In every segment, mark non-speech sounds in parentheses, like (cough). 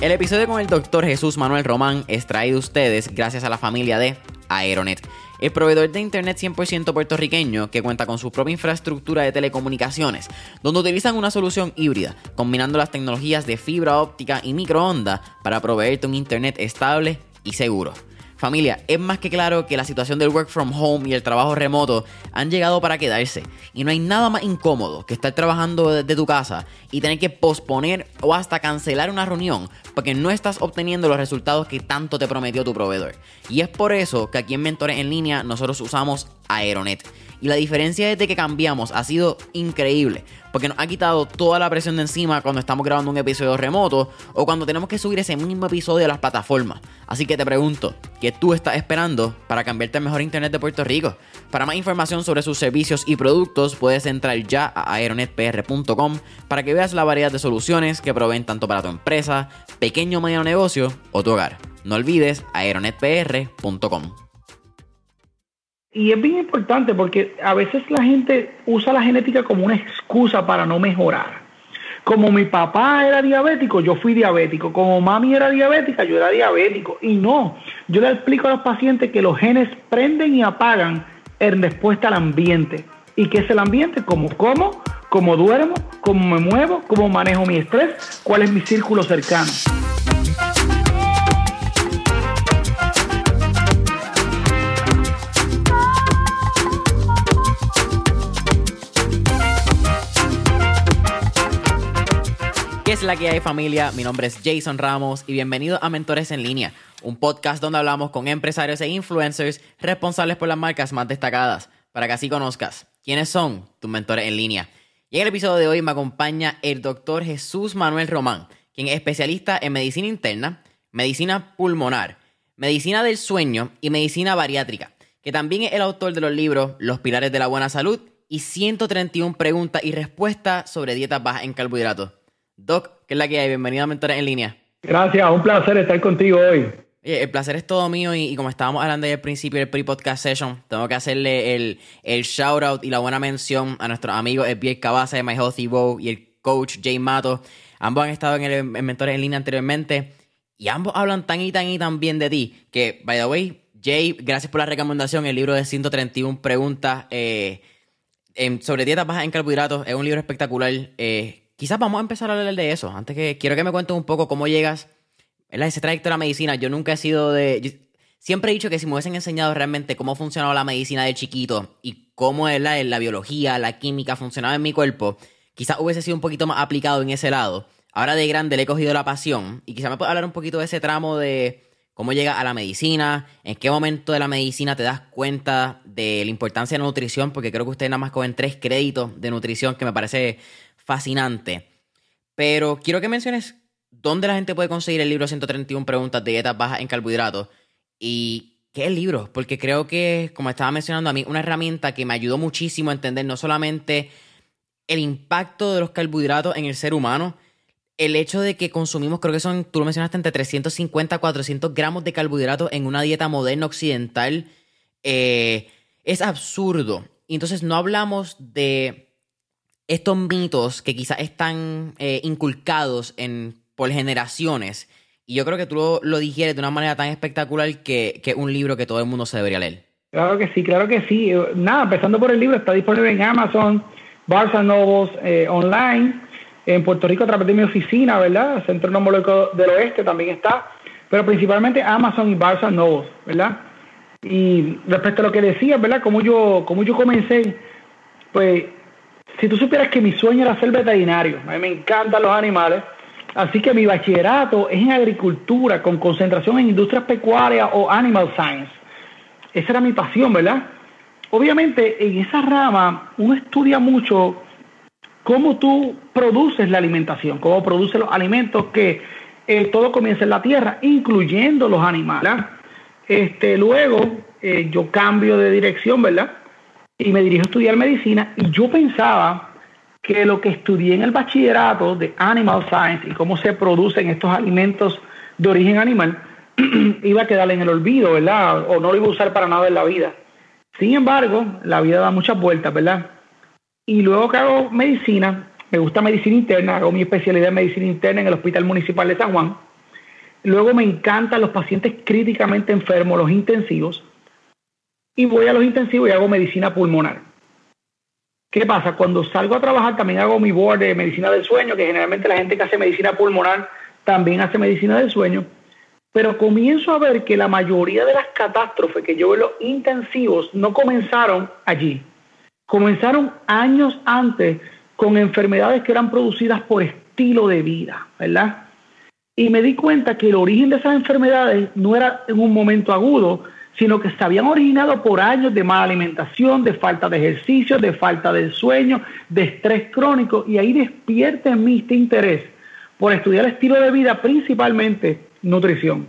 El episodio con el doctor Jesús Manuel Román es traído a ustedes gracias a la familia de Aeronet, el proveedor de internet 100% puertorriqueño que cuenta con su propia infraestructura de telecomunicaciones, donde utilizan una solución híbrida, combinando las tecnologías de fibra óptica y microondas para proveerte un internet estable y seguro. Familia, es más que claro que la situación del work from home y el trabajo remoto han llegado para quedarse. Y no hay nada más incómodo que estar trabajando desde tu casa y tener que posponer o hasta cancelar una reunión porque no estás obteniendo los resultados que tanto te prometió tu proveedor. Y es por eso que aquí en Mentores en Línea nosotros usamos Aeronet. Y la diferencia desde que cambiamos ha sido increíble, porque nos ha quitado toda la presión de encima cuando estamos grabando un episodio remoto o cuando tenemos que subir ese mismo episodio a las plataformas. Así que te pregunto, ¿qué tú estás esperando para cambiarte al mejor internet de Puerto Rico? Para más información sobre sus servicios y productos, puedes entrar ya a aeronetpr.com para que veas la variedad de soluciones que proveen tanto para tu empresa, pequeño o mediano negocio o tu hogar. No olvides aeronetpr.com. Y es bien importante porque a veces la gente usa la genética como una excusa para no mejorar. Como mi papá era diabético, yo fui diabético. Como mami era diabética, yo era diabético. Y no, yo le explico a los pacientes que los genes prenden y apagan en respuesta al ambiente. ¿Y qué es el ambiente? Como como, cómo duermo, cómo me muevo, cómo manejo mi estrés, cuál es mi círculo cercano. ¿Qué es la que hay familia? Mi nombre es Jason Ramos y bienvenido a Mentores en Línea, un podcast donde hablamos con empresarios e influencers responsables por las marcas más destacadas, para que así conozcas quiénes son tus mentores en línea. Y en el episodio de hoy me acompaña el doctor Jesús Manuel Román, quien es especialista en medicina interna, medicina pulmonar, medicina del sueño y medicina bariátrica, que también es el autor de los libros Los Pilares de la Buena Salud y 131 preguntas y respuestas sobre dietas bajas en carbohidratos. Doc, ¿qué es la que hay? Bienvenido a Mentores en Línea. Gracias, un placer estar contigo hoy. el placer es todo mío y, como estábamos hablando al principio del pre-podcast session, tengo que hacerle el, el shout out y la buena mención a nuestros amigos Pierre Cabaza de My Healthy Bow y el coach Jay Mato. Ambos han estado en el en Mentores en Línea anteriormente y ambos hablan tan y tan y tan bien de ti que, by the way, Jay, gracias por la recomendación, el libro de 131 preguntas eh, sobre dietas bajas en carbohidratos es un libro espectacular. Eh, Quizás vamos a empezar a hablar de eso. Antes que quiero que me cuentes un poco cómo llegas en ese trayecto a la medicina. Yo nunca he sido de. siempre he dicho que si me hubiesen enseñado realmente cómo funcionaba la medicina de chiquito y cómo es la, la biología, la química funcionaba en mi cuerpo, quizás hubiese sido un poquito más aplicado en ese lado. Ahora de grande le he cogido la pasión y quizás me puedes hablar un poquito de ese tramo de cómo llega a la medicina, en qué momento de la medicina te das cuenta de la importancia de la nutrición, porque creo que usted nada más cogen tres créditos de nutrición que me parece fascinante. Pero quiero que menciones dónde la gente puede conseguir el libro 131 preguntas de dietas bajas en carbohidratos y qué libro, porque creo que, como estaba mencionando a mí, una herramienta que me ayudó muchísimo a entender no solamente el impacto de los carbohidratos en el ser humano, el hecho de que consumimos, creo que son, tú lo mencionaste, entre 350 a 400 gramos de carbohidratos en una dieta moderna occidental, eh, es absurdo. Entonces no hablamos de estos mitos que quizás están eh, inculcados en, por generaciones. Y yo creo que tú lo, lo digieres de una manera tan espectacular que es un libro que todo el mundo se debería leer. Claro que sí, claro que sí. Nada, empezando por el libro, está disponible en Amazon, Barça Novos eh, online, en Puerto Rico a través de mi oficina, ¿verdad? Centro Neumológico del Oeste también está, pero principalmente Amazon y Barça Novos, ¿verdad? Y respecto a lo que decías, ¿verdad? Como yo, como yo comencé, pues si tú supieras que mi sueño era ser veterinario, a mí me encantan los animales, así que mi bachillerato es en agricultura con concentración en industrias pecuarias o animal science. Esa era mi pasión, ¿verdad? Obviamente en esa rama uno estudia mucho cómo tú produces la alimentación, cómo produces los alimentos que eh, todo comienza en la tierra, incluyendo los animales. Este, luego eh, yo cambio de dirección, ¿verdad? Y me dirijo a estudiar medicina y yo pensaba que lo que estudié en el bachillerato de Animal Science y cómo se producen estos alimentos de origen animal (clears throat) iba a quedar en el olvido, ¿verdad? O no lo iba a usar para nada en la vida. Sin embargo, la vida da muchas vueltas, ¿verdad? Y luego que hago medicina, me gusta medicina interna, hago mi especialidad en medicina interna en el Hospital Municipal de San Juan. Luego me encantan los pacientes críticamente enfermos, los intensivos. Y voy a los intensivos y hago medicina pulmonar. ¿Qué pasa? Cuando salgo a trabajar también hago mi board de medicina del sueño, que generalmente la gente que hace medicina pulmonar también hace medicina del sueño. Pero comienzo a ver que la mayoría de las catástrofes que yo veo en los intensivos no comenzaron allí. Comenzaron años antes con enfermedades que eran producidas por estilo de vida, ¿verdad? Y me di cuenta que el origen de esas enfermedades no era en un momento agudo, sino que se habían originado por años de mala alimentación, de falta de ejercicio, de falta de sueño, de estrés crónico, y ahí despierta en mí este interés por estudiar estilo de vida, principalmente nutrición.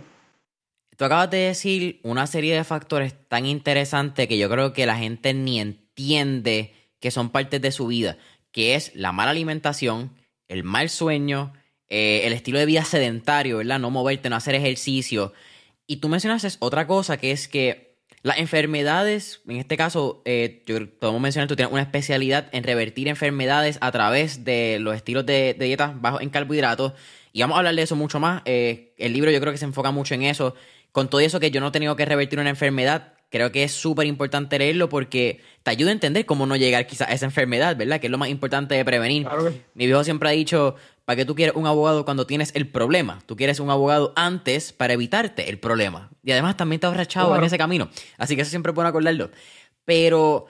Tú acabas de decir una serie de factores tan interesantes que yo creo que la gente ni entiende que son partes de su vida que es la mala alimentación, el mal sueño, eh, el estilo de vida sedentario, ¿verdad? No moverte, no hacer ejercicio. Y tú mencionaste otra cosa que es que las enfermedades, en este caso, eh, yo podemos mencionar, tú tienes una especialidad en revertir enfermedades a través de los estilos de, dieta bajos en carbohidratos. Y vamos a hablar de eso mucho más. Eh, el libro yo creo que se enfoca mucho en eso. Con todo eso que yo no he tenido que revertir una enfermedad, creo que es súper importante leerlo porque te ayuda a entender cómo no llegar quizás a esa enfermedad, ¿verdad? Que es lo más importante de prevenir. Mi viejo siempre ha dicho, ¿para qué tú quieres un abogado cuando tienes el problema? Tú quieres un abogado antes para evitarte el problema. Y además también te has en ese camino. Así que eso siempre es bueno acordarlo. Pero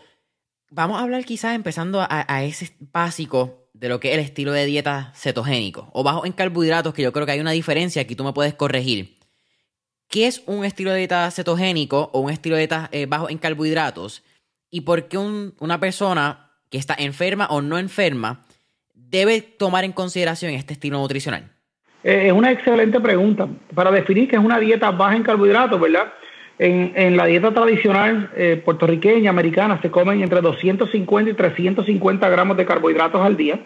vamos a hablar quizás empezando a, a ese básico de lo que es el estilo de dieta cetogénico o bajo en carbohidratos, que yo creo que hay una diferencia que tú me puedes corregir. ¿Qué es un estilo de dieta cetogénico o un estilo de dieta eh, bajo en carbohidratos? ¿Y por qué una persona que está enferma o no enferma debe tomar en consideración este estilo nutricional? Eh, es una excelente pregunta. Para definir qué es una dieta baja en carbohidratos, ¿verdad? En, la dieta tradicional eh, puertorriqueña, americana, se comen entre 250 y 350 gramos de carbohidratos al día.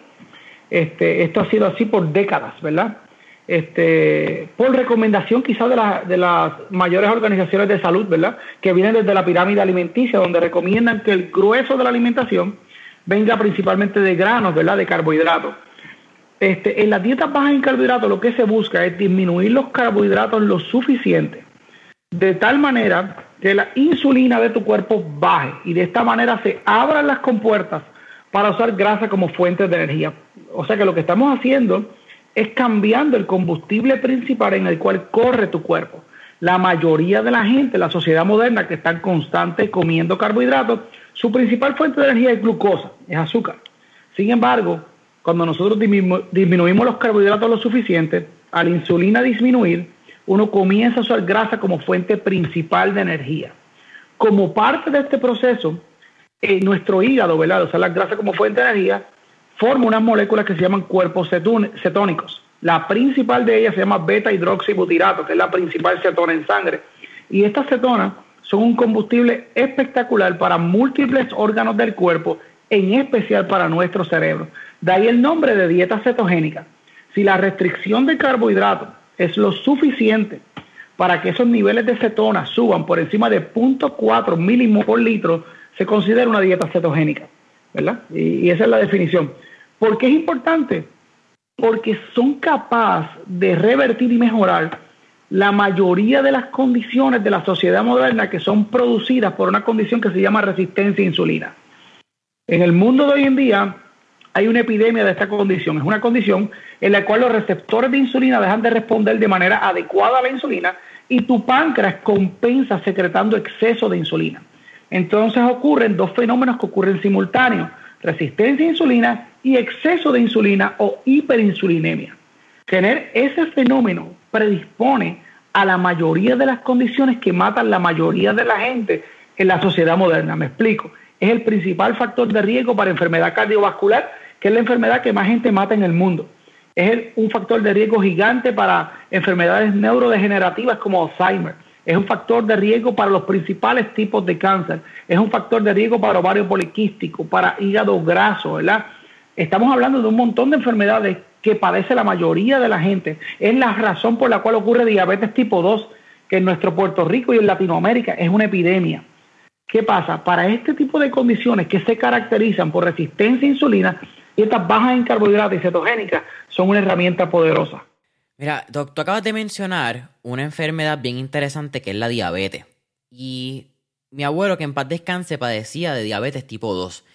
Este, esto ha sido así por décadas, ¿verdad? este, por recomendación quizás de, de las mayores organizaciones de salud, ¿verdad? Que vienen desde la pirámide alimenticia, donde recomiendan que el grueso de la alimentación venga principalmente de granos, ¿verdad? De carbohidratos. Este, en las dietas bajas en carbohidratos lo que se busca es disminuir los carbohidratos lo suficiente, de tal manera que la insulina de tu cuerpo baje y de esta manera se abran las compuertas para usar grasa como fuente de energía. O sea que lo que estamos haciendo es cambiando el combustible principal en el cual corre tu cuerpo. La mayoría de la gente, la sociedad moderna que está constante comiendo carbohidratos, su principal fuente de energía es glucosa, es azúcar. Sin embargo, cuando nosotros disminuimos los carbohidratos lo suficiente, al insulina disminuir, uno comienza a usar grasa como fuente principal de energía. Como parte de este proceso, en nuestro hígado, ¿verdad? Usar la grasa como fuente de energía, forma unas moléculas que se llaman cuerpos cetónicos. La principal de ellas se llama beta hidroxibutirato, que es la principal cetona en sangre. Y estas cetonas son un combustible espectacular para múltiples órganos del cuerpo, en especial para nuestro cerebro. De ahí el nombre de dieta cetogénica. Si la restricción de carbohidratos es lo suficiente para que esos niveles de cetona suban por encima de 0.4 milímetros por litro, se considera una dieta cetogénica. ¿verdad? Y, esa es la definición. ¿Por qué es importante? Porque son capaces de revertir y mejorar la mayoría de las condiciones de la sociedad moderna que son producidas por una condición que se llama resistencia a insulina. En el mundo de hoy en día hay una epidemia de esta condición. Es una condición en la cual los receptores de insulina dejan de responder de manera adecuada a la insulina y tu páncreas compensa secretando exceso de insulina. Entonces ocurren dos fenómenos que ocurren simultáneos, resistencia a insulina y exceso de insulina o hiperinsulinemia. Tener ese fenómeno predispone a la mayoría de las condiciones que matan la mayoría de la gente en la sociedad moderna. Me explico. Es el principal factor de riesgo para enfermedad cardiovascular, que es la enfermedad que más gente mata en el mundo. Es un factor de riesgo gigante para enfermedades neurodegenerativas como Alzheimer es un factor de riesgo para los principales tipos de cáncer, es un factor de riesgo para ovario poliquístico, para hígado graso, ¿verdad? Estamos hablando de un montón de enfermedades que padece la mayoría de la gente. Es la razón por la cual ocurre diabetes tipo 2, que en nuestro Puerto Rico y en Latinoamérica es una epidemia. ¿Qué pasa? Para este tipo de condiciones que se caracterizan por resistencia a insulina, dietas bajas en carbohidratos y cetogénicas son una herramienta poderosa. Mira, tú acabas de mencionar una enfermedad bien interesante que es la diabetes. Y mi abuelo, que en paz descanse, padecía de diabetes tipo 2.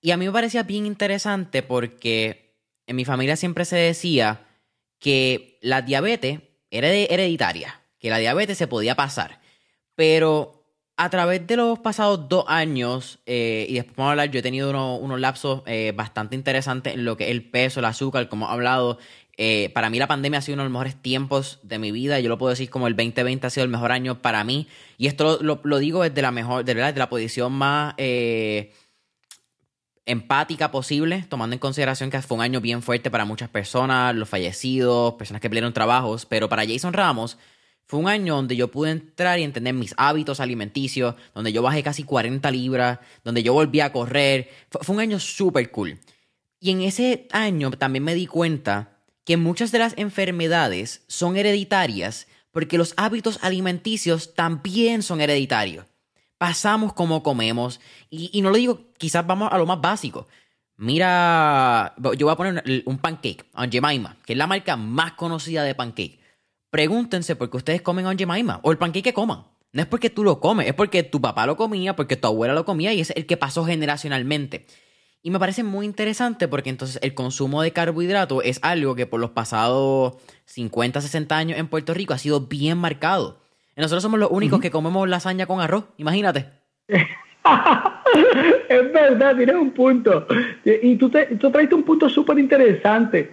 Y a mí me parecía bien interesante porque en mi familia siempre se decía que la diabetes era hereditaria, que la diabetes se podía pasar. Pero a través de los pasados dos años, eh, y después vamos a hablar, yo he tenido unos lapsos eh, bastante interesantes en lo que es el peso, el azúcar, como he hablado. Eh, para mí la pandemia ha sido uno de los mejores tiempos de mi vida. Yo lo puedo decir como el 2020 ha sido el mejor año para mí. Y esto lo, digo desde la mejor, de verdad, desde la posición más empática posible, tomando en consideración que fue un año bien fuerte para muchas personas, los fallecidos, personas que perdieron trabajos. Pero para Jason Ramos fue un año donde yo pude entrar y entender mis hábitos alimenticios, donde yo bajé casi 40 libras, donde yo volví a correr. Fue, un año súper cool. Y en ese año también me di cuenta que muchas de las enfermedades son hereditarias porque los hábitos alimenticios también son hereditarios. Pasamos como comemos y, no lo digo, quizás vamos a lo más básico. Mira, yo voy a poner un pancake, Aunt Jemima, que es la marca más conocida de pancake pregúntense por qué ustedes comen Aunt Jemima o el panqueque que coman. No es porque tú lo comes, es porque tu papá lo comía, porque tu abuela lo comía y es el que pasó generacionalmente. Y me parece muy interesante porque entonces el consumo de carbohidratos es algo que por los pasados 50, 60 años en Puerto Rico ha sido bien marcado. Nosotros somos los únicos que comemos lasaña con arroz, imagínate. (laughs) es verdad, tienes un punto. Y tú, te, tú traiste un punto súper interesante.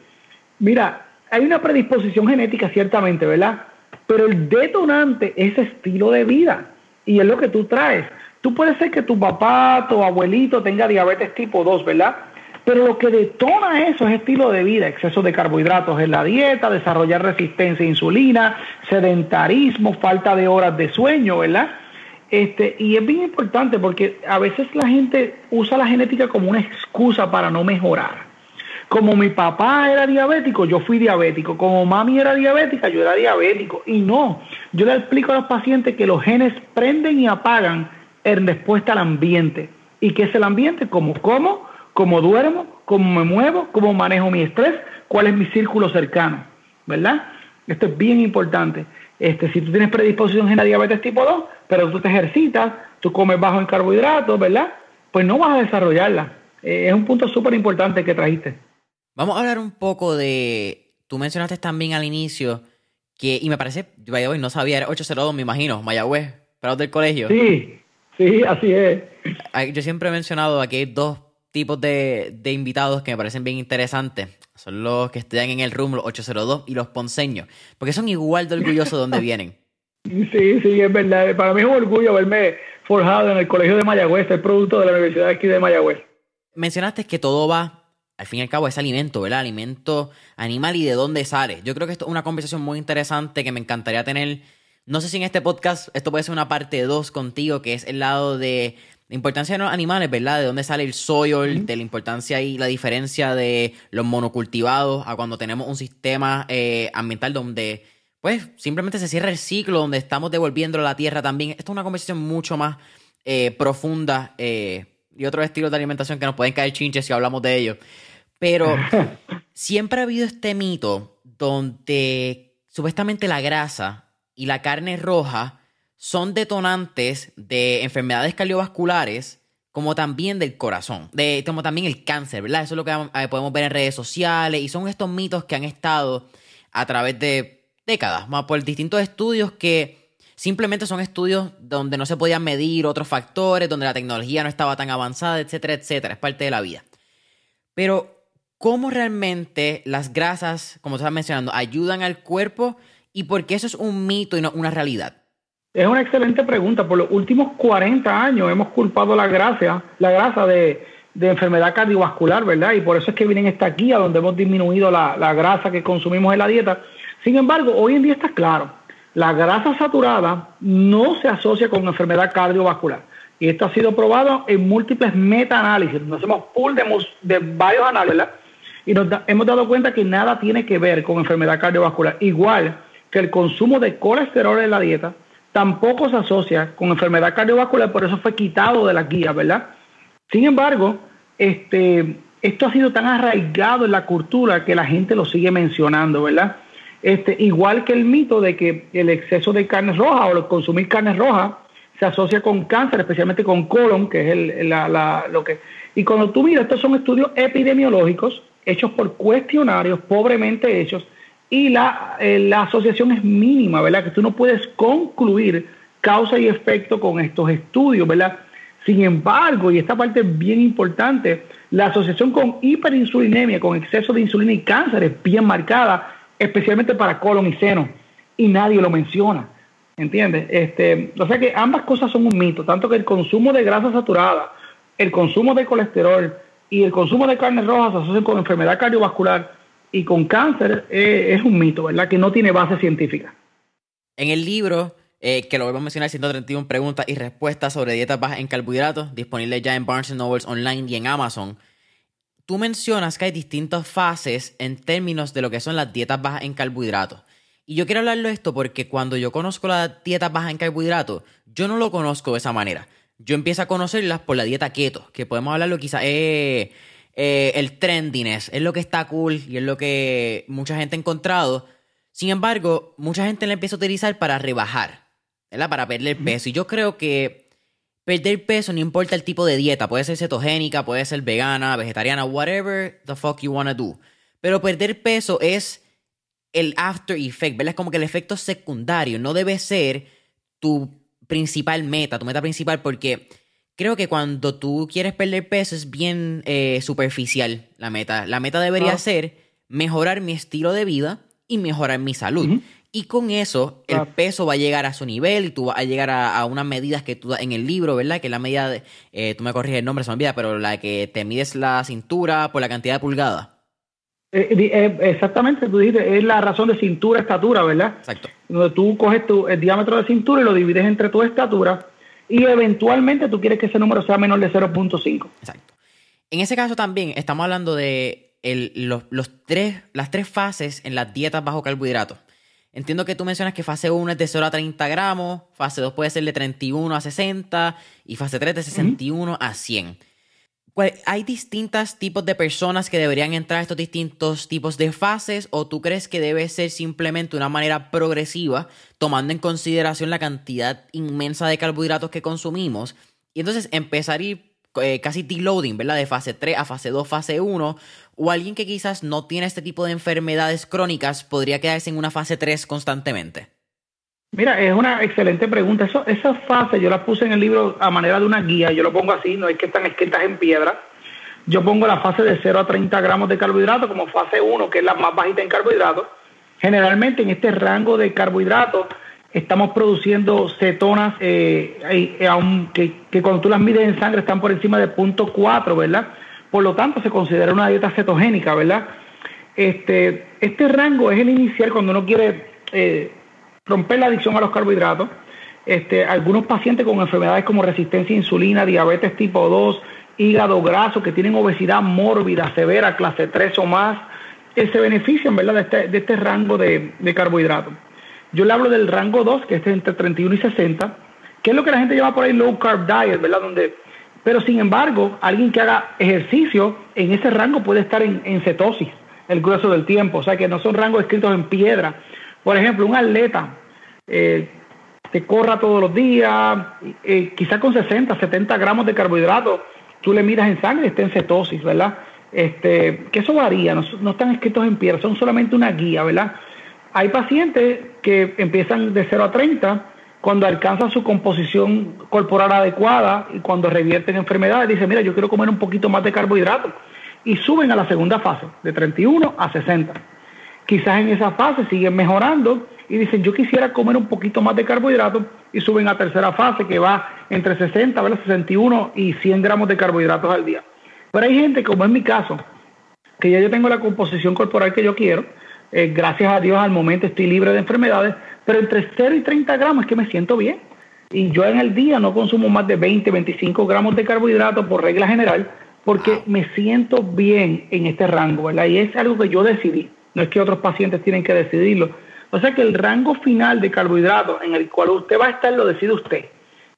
Mira, hay una predisposición genética ciertamente, ¿verdad? Pero el detonante es estilo de vida y es lo que tú traes. Tú puedes ser que tu papá, tu abuelito tenga diabetes tipo 2, ¿verdad? Pero lo que detona eso es estilo de vida, exceso de carbohidratos en la dieta, desarrollar resistencia a insulina, sedentarismo, falta de horas de sueño, ¿verdad? Este, y es bien importante porque a veces la gente usa la genética como una excusa para no mejorar. Como mi papá era diabético, yo fui diabético. Como mami era diabética, yo era diabético. Y no, yo le explico a los pacientes que los genes prenden y apagan en respuesta al ambiente. ¿Y qué es el ambiente? Como como, cómo duermo, cómo me muevo, cómo manejo mi estrés, cuál es mi círculo cercano. ¿Verdad? Esto es bien importante. Este, si tú tienes predisposición a diabetes tipo 2, pero tú te ejercitas, tú comes bajo en carbohidratos, ¿verdad? Pues no vas a desarrollarla. Eh, es un punto súper importante que trajiste. Vamos a hablar un poco de. Tú mencionaste también al inicio que, y me parece, hoy no sabía, era 802, me imagino, Mayagüez, para del colegio. Sí, sí, así es. Yo siempre he mencionado aquí hay dos tipos de, invitados que me parecen bien interesantes. Son los que estudian en el RUM, los 802 y los ponceños, porque son igual de orgullosos de donde (laughs) vienen. Sí, sí, es verdad. Para mí es un orgullo verme forjado en el colegio de Mayagüez, el producto de la Universidad aquí de Mayagüez. Mencionaste que todo va al fin y al cabo es alimento, ¿verdad? Alimento animal y de dónde sale. Yo creo que esto es una conversación muy interesante que me encantaría tener. No sé si en este podcast esto puede ser una parte 2 contigo, que es el lado de la importancia de los animales, ¿verdad? De dónde sale el soil, de la importancia y la diferencia de los monocultivados a cuando tenemos un sistema eh, ambiental donde, pues, simplemente se cierra el ciclo, donde estamos devolviendo a la tierra también. Esto es una conversación mucho más eh, profunda eh, y otros estilos de alimentación que nos pueden caer chinches si hablamos de ellos. Pero (laughs) siempre ha habido este mito donde supuestamente la grasa y la carne roja son detonantes de enfermedades cardiovasculares como también del corazón, de, como también el cáncer, ¿verdad? Eso es lo que eh, podemos ver en redes sociales y son estos mitos que han estado a través de décadas, más por distintos estudios que simplemente son estudios donde no se podían medir otros factores, donde la tecnología no estaba tan avanzada, etcétera, etcétera, es parte de la vida. Pero cómo realmente las grasas, como estás mencionando, ayudan al cuerpo y por qué eso es un mito y no una realidad. Es una excelente pregunta. Por los últimos 40 años hemos culpado la grasa, la grasa de, enfermedad cardiovascular, ¿verdad? Y por eso es que vienen esta guía donde hemos disminuido la, grasa que consumimos en la dieta. Sin embargo, hoy en día está claro, la grasa saturada no se asocia con enfermedad cardiovascular. Y esto ha sido probado en múltiples meta-análisis. Nos hacemos pool de, de varios análisis, ¿verdad? y nos hemos dado cuenta que nada tiene que ver con enfermedad cardiovascular. Igual que el consumo de colesterol en la dieta tampoco se asocia con enfermedad cardiovascular, por eso fue quitado de la guía, ¿verdad? Sin embargo, este, esto ha sido tan arraigado en la cultura que la gente lo sigue mencionando, ¿verdad? Este, igual que el mito de que el exceso de carne roja o consumir carne roja se asocia con cáncer, especialmente con colon, que es el, la, lo que... Y cuando tú miras, estos son estudios epidemiológicos hechos por cuestionarios pobremente hechos y la, eh, la asociación es mínima, ¿verdad? Que tú no puedes concluir causa y efecto con estos estudios, ¿verdad? Sin embargo, y esta parte es bien importante, la asociación con hiperinsulinemia, con exceso de insulina y cáncer es bien marcada, especialmente para colon y seno, y nadie lo menciona. ¿Entiendes? Este, o sea que ambas cosas son un mito, tanto que el consumo de grasa saturada, el consumo de colesterol y el consumo de carnes rojas se asocian con enfermedad cardiovascular y con cáncer eh, es un mito, ¿verdad? Que no tiene base científica. En el libro, eh, que lo voy a mencionar, 131 preguntas y respuestas sobre dietas bajas en carbohidratos, disponible ya en Barnes Nobles Online y en Amazon. Tú mencionas que hay distintas fases en términos de lo que son las dietas bajas en carbohidratos. Y yo quiero hablarlo de esto porque cuando yo conozco las dietas bajas en carbohidratos, yo no lo conozco de esa manera. Yo empiezo a conocerlas por la dieta keto, que podemos hablarlo quizás eh, eh, el trendiness, es lo que está cool y es lo que mucha gente ha encontrado. Sin embargo, mucha gente la empieza a utilizar para rebajar, ¿verdad? Para perder peso. Y yo creo que perder peso no importa el tipo de dieta, puede ser cetogénica, puede ser vegana, vegetariana, whatever the fuck you wanna do. Pero perder peso es el after effect, ¿verdad? Es como que el efecto secundario, no debe ser tu principal meta, tu meta principal, porque creo que cuando tú quieres perder peso es bien eh, superficial la meta. La meta debería ah. ser mejorar mi estilo de vida y mejorar mi salud. Y con eso, el peso va a llegar a su nivel y tú vas a llegar a, unas medidas que tú das en el libro, ¿verdad? Que es la medida, de, eh, tú me corriges el nombre, se me olvida, pero la que te mides la cintura por la cantidad de pulgadas. Eh, exactamente, tú dices, es la razón de cintura-estatura, ¿verdad? Exacto. Donde tú coges tu, el diámetro de cintura y lo divides entre tu estatura y eventualmente tú quieres que ese número sea menor de 0.5. Exacto. En ese caso también estamos hablando de los, tres, las tres fases en las dietas bajo carbohidratos. Entiendo que tú mencionas que fase 1 es de 0 a 30 gramos, fase 2 puede ser de 31 a 60 y fase 3 de 61 a 100. ¿Hay distintos tipos de personas que deberían entrar a estos distintos tipos de fases o tú crees que debe ser simplemente una manera progresiva tomando en consideración la cantidad inmensa de carbohidratos que consumimos y entonces empezar a ir eh, casi deloading, ¿verdad? De fase 3 a fase 2, fase 1 o alguien que quizás no tiene este tipo de enfermedades crónicas podría quedarse en una fase 3 constantemente? Mira, es una excelente pregunta. Eso, esa fase yo la puse en el libro a manera de una guía, yo lo pongo así, no es que están escritas en piedra. Yo pongo la fase de 0 a 30 gramos de carbohidratos como fase 1, que es la más bajita en carbohidratos. Generalmente en este rango de carbohidratos estamos produciendo cetonas eh, eh que, cuando tú las mides en sangre están por encima de punto 4, ¿verdad? Por lo tanto se considera una dieta cetogénica, ¿verdad? Este, este rango es el inicial cuando uno quiere... Eh, romper la adicción a los carbohidratos. Este, algunos pacientes con enfermedades como resistencia a insulina, diabetes tipo 2, hígado graso, que tienen obesidad mórbida, severa, clase 3 o más, eh, se benefician ¿verdad? De, este, de este rango de, de carbohidratos. Yo le hablo del rango 2, que es entre 31 y 60, que es lo que la gente llama por ahí low carb diet, ¿verdad? Donde, pero sin embargo, alguien que haga ejercicio en ese rango puede estar en, en cetosis el grueso del tiempo, o sea que no son rangos escritos en piedra. Por ejemplo, un atleta eh, que corra todos los días, eh, quizás con 60, 70 gramos de carbohidratos, tú le miras en sangre y está en cetosis, ¿verdad? Este, que eso varía, no, están escritos en piedra, son solamente una guía, ¿verdad? Hay pacientes que empiezan de 0 a 30 cuando alcanzan su composición corporal adecuada y cuando revierten enfermedades, dicen, mira, yo quiero comer un poquito más de carbohidratos y suben a la segunda fase, de 31 a 60. Quizás en esa fase siguen mejorando y dicen, yo quisiera comer un poquito más de carbohidratos y suben a tercera fase que va entre 60, 61 y 100 gramos de carbohidratos al día. Pero hay gente, como en mi caso, que ya yo tengo la composición corporal que yo quiero, eh, gracias a Dios al momento estoy libre de enfermedades, pero entre 0 y 30 gramos es que me siento bien. Y yo en el día no consumo más de 20, 25 gramos de carbohidratos por regla general, porque me siento bien en este rango, ¿verdad? Y es algo que yo decidí, no es que otros pacientes tienen que decidirlo o sea que el rango final de carbohidratos en el cual usted va a estar lo decide usted.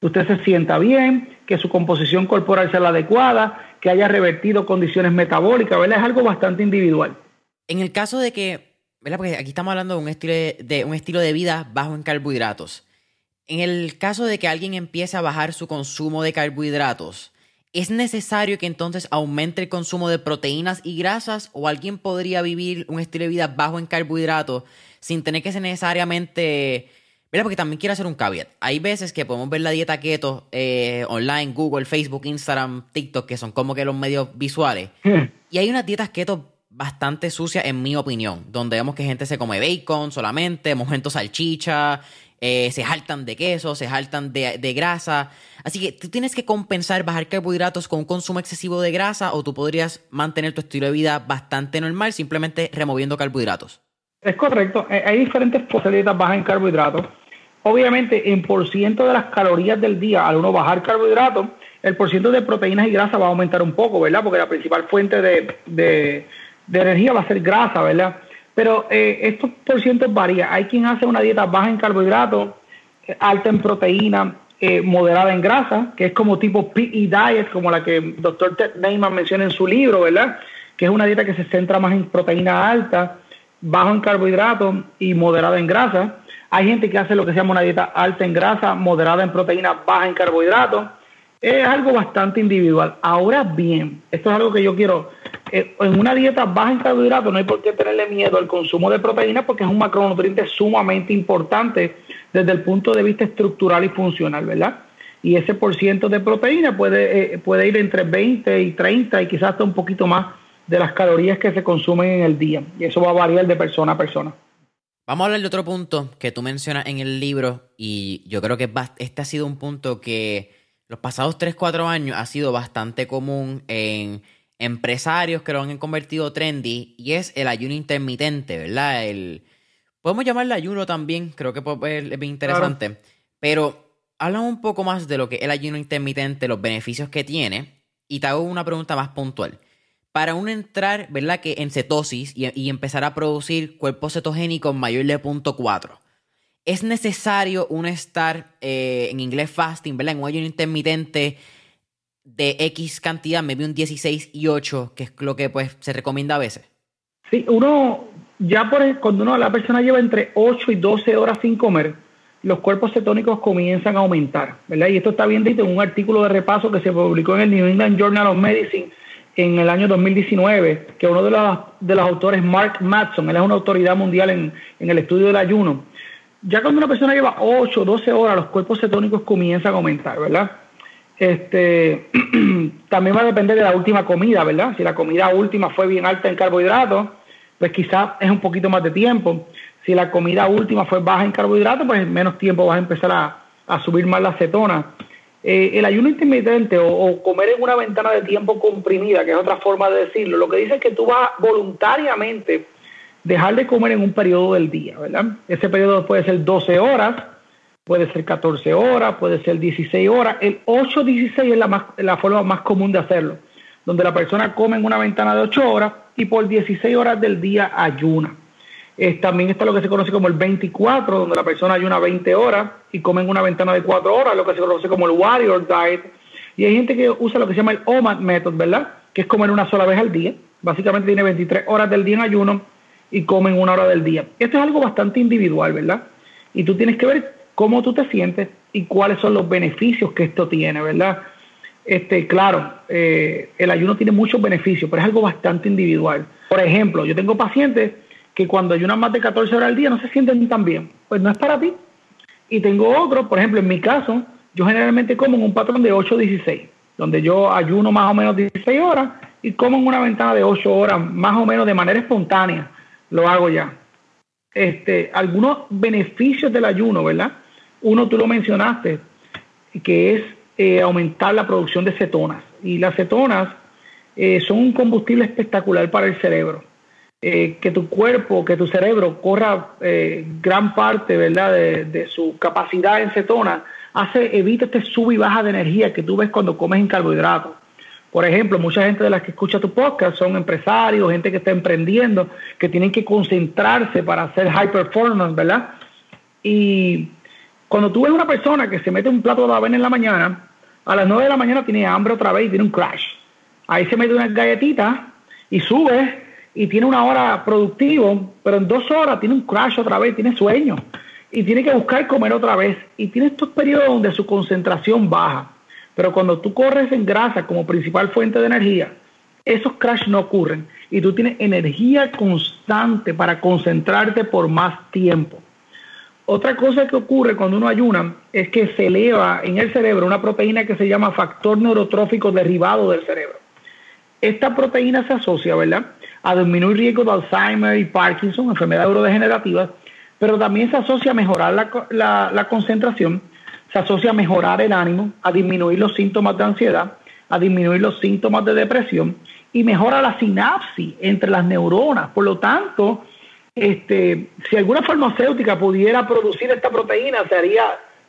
Usted se sienta bien, que su composición corporal sea la adecuada, que haya revertido condiciones metabólicas, ¿verdad? Es algo bastante individual. En el caso de que, ¿verdad? Porque aquí estamos hablando de un estilo de, un estilo de vida bajo en carbohidratos. En el caso de que alguien empiece a bajar su consumo de carbohidratos, ¿es necesario que entonces aumente el consumo de proteínas y grasas o alguien podría vivir un estilo de vida bajo en carbohidratos sin tener que ser necesariamente porque también quiero hacer un caveat. Hay veces que podemos ver la dieta keto eh, online, Google, Facebook, Instagram, TikTok, que son como que los medios visuales. (laughs) y hay unas dietas keto bastante sucias, en mi opinión, donde vemos que gente se come bacon solamente, mojento salchicha, eh, se jaltan de queso, se jaltan de, de, grasa. Así que tú tienes que compensar bajar carbohidratos con un consumo excesivo de grasa o tú podrías mantener tu estilo de vida bastante normal simplemente removiendo carbohidratos. Es correcto. Eh, hay diferentes posibilidades bajas en carbohidratos. Obviamente, en por ciento de las calorías del día, al uno bajar carbohidratos, el por ciento de proteínas y grasa va a aumentar un poco, ¿verdad? Porque la principal fuente de, energía va a ser grasa, ¿verdad? Pero eh, estos por cientos varían. Hay quien hace una dieta baja en carbohidratos, eh, alta en proteína, eh, moderada en grasa, que es como tipo PE diet, como la que el doctor Ted Neyman menciona en su libro, ¿verdad? Que es una dieta que se centra más en proteína alta, bajo en carbohidratos y moderada en grasa. Hay gente que hace lo que se llama una dieta alta en grasa, moderada en proteína, baja en carbohidratos. Es algo bastante individual. Ahora bien, esto es algo que yo quiero. Eh, en una dieta baja en carbohidratos no hay por qué tenerle miedo al consumo de proteína porque es un macronutriente sumamente importante desde el punto de vista estructural y funcional, ¿verdad? Y ese por ciento de proteína puede, eh, puede ir entre 20 y 30 y quizás hasta un poquito más de las calorías que se consumen en el día. Y eso va a variar de persona a persona. Vamos a hablar de otro punto que tú mencionas en el libro y yo creo que este ha sido un punto que los pasados 3-4 años ha sido bastante común en empresarios que lo han convertido trendy y es el ayuno intermitente, ¿verdad? El, podemos llamarle ayuno también, creo que es bien interesante, pero hablamos un poco más de lo que es el ayuno intermitente, los beneficios que tiene y te hago una pregunta más puntual para uno entrar, ¿verdad? Que en cetosis y, empezar a producir cuerpos cetogénicos mayor de 0.4. Es necesario uno estar eh, en inglés fasting, ¿verdad? En un ayuno intermitente de X cantidad, maybe un 16 y 8, que es lo que pues se recomienda a veces. Sí, uno, ya por cuando uno, la persona lleva entre 8 y 12 horas sin comer, los cuerpos cetónicos comienzan a aumentar, ¿verdad? Y esto está bien dicho en un artículo de repaso que se publicó en el New England Journal of Medicine en el año 2019, que uno de los, de los autores, Mark Matson, él es una autoridad mundial en, el estudio del ayuno, ya cuando una persona lleva 8 o 12 horas, los cuerpos cetónicos comienzan a aumentar, ¿verdad? Este, (clears throat) también va a depender de la última comida, ¿verdad? Si la comida última fue bien alta en carbohidratos, pues quizás es un poquito más de tiempo. Si la comida última fue baja en carbohidratos, pues en menos tiempo vas a empezar a, a subir más la cetona. Eh, el ayuno intermitente o, comer en una ventana de tiempo comprimida, que es otra forma de decirlo, lo que dice es que tú vas voluntariamente dejar de comer en un periodo del día, ¿verdad? Ese periodo puede ser 12 horas, puede ser 14 horas, puede ser 16 horas. El 8-16 es la, la forma más común de hacerlo, donde la persona come en una ventana de 8 horas y por 16 horas del día ayuna también está lo que se conoce como el 24, donde la persona ayuna 20 horas y come en una ventana de 4 horas, lo que se conoce como el Warrior Diet. Y hay gente que usa lo que se llama el OMAD Method, ¿verdad? Que es comer una sola vez al día. Básicamente tiene 23 horas del día en ayuno y come en una hora del día. Esto es algo bastante individual, ¿verdad? Y tú tienes que ver cómo tú te sientes y cuáles son los beneficios que esto tiene, ¿verdad? Este, claro, eh, el ayuno tiene muchos beneficios, pero es algo bastante individual. Por ejemplo, yo tengo pacientes que cuando ayunan más de 14 horas al día no se sienten tan bien. Pues no es para ti. Y tengo otro, por ejemplo, en mi caso, yo generalmente como en un patrón de 8-16, donde yo ayuno más o menos 16 horas y como en una ventana de 8 horas, más o menos de manera espontánea, lo hago ya. Este, algunos beneficios del ayuno, ¿verdad? Uno, tú lo mencionaste, que es eh, aumentar la producción de cetonas. Y las cetonas eh, son un combustible espectacular para el cerebro. Eh, que tu cuerpo, que tu cerebro corra gran parte ¿verdad? De, su capacidad en cetona, hace, evita este sub y baja de energía que tú ves cuando comes en carbohidratos. Por ejemplo, mucha gente de las que escucha tu podcast son empresarios, gente que está emprendiendo, que tienen que concentrarse para hacer high performance, ¿verdad? Y cuando tú ves una persona que se mete un plato de avena en la mañana, a las 9 de la mañana tiene hambre otra vez y tiene un crash. ahí se mete unas galletitas y sube y tiene una hora productivo, pero en dos horas tiene un crash otra vez, tiene sueño y tiene que buscar comer otra vez. Y tiene estos periodos donde su concentración baja. Pero cuando tú corres en grasa como principal fuente de energía, esos crash no ocurren y tú tienes energía constante para concentrarte por más tiempo. Otra cosa que ocurre cuando uno ayuna es que se eleva en el cerebro una proteína que se llama factor neurotrófico derivado del cerebro. Esta proteína se asocia, ¿verdad?, a disminuir riesgo de Alzheimer y Parkinson, enfermedades neurodegenerativas, pero también se asocia a mejorar la, la concentración, se asocia a mejorar el ánimo, a disminuir los síntomas de ansiedad, a disminuir los síntomas de depresión y mejora la sinapsis entre las neuronas. Por lo tanto, este, si alguna farmacéutica pudiera producir esta proteína, sería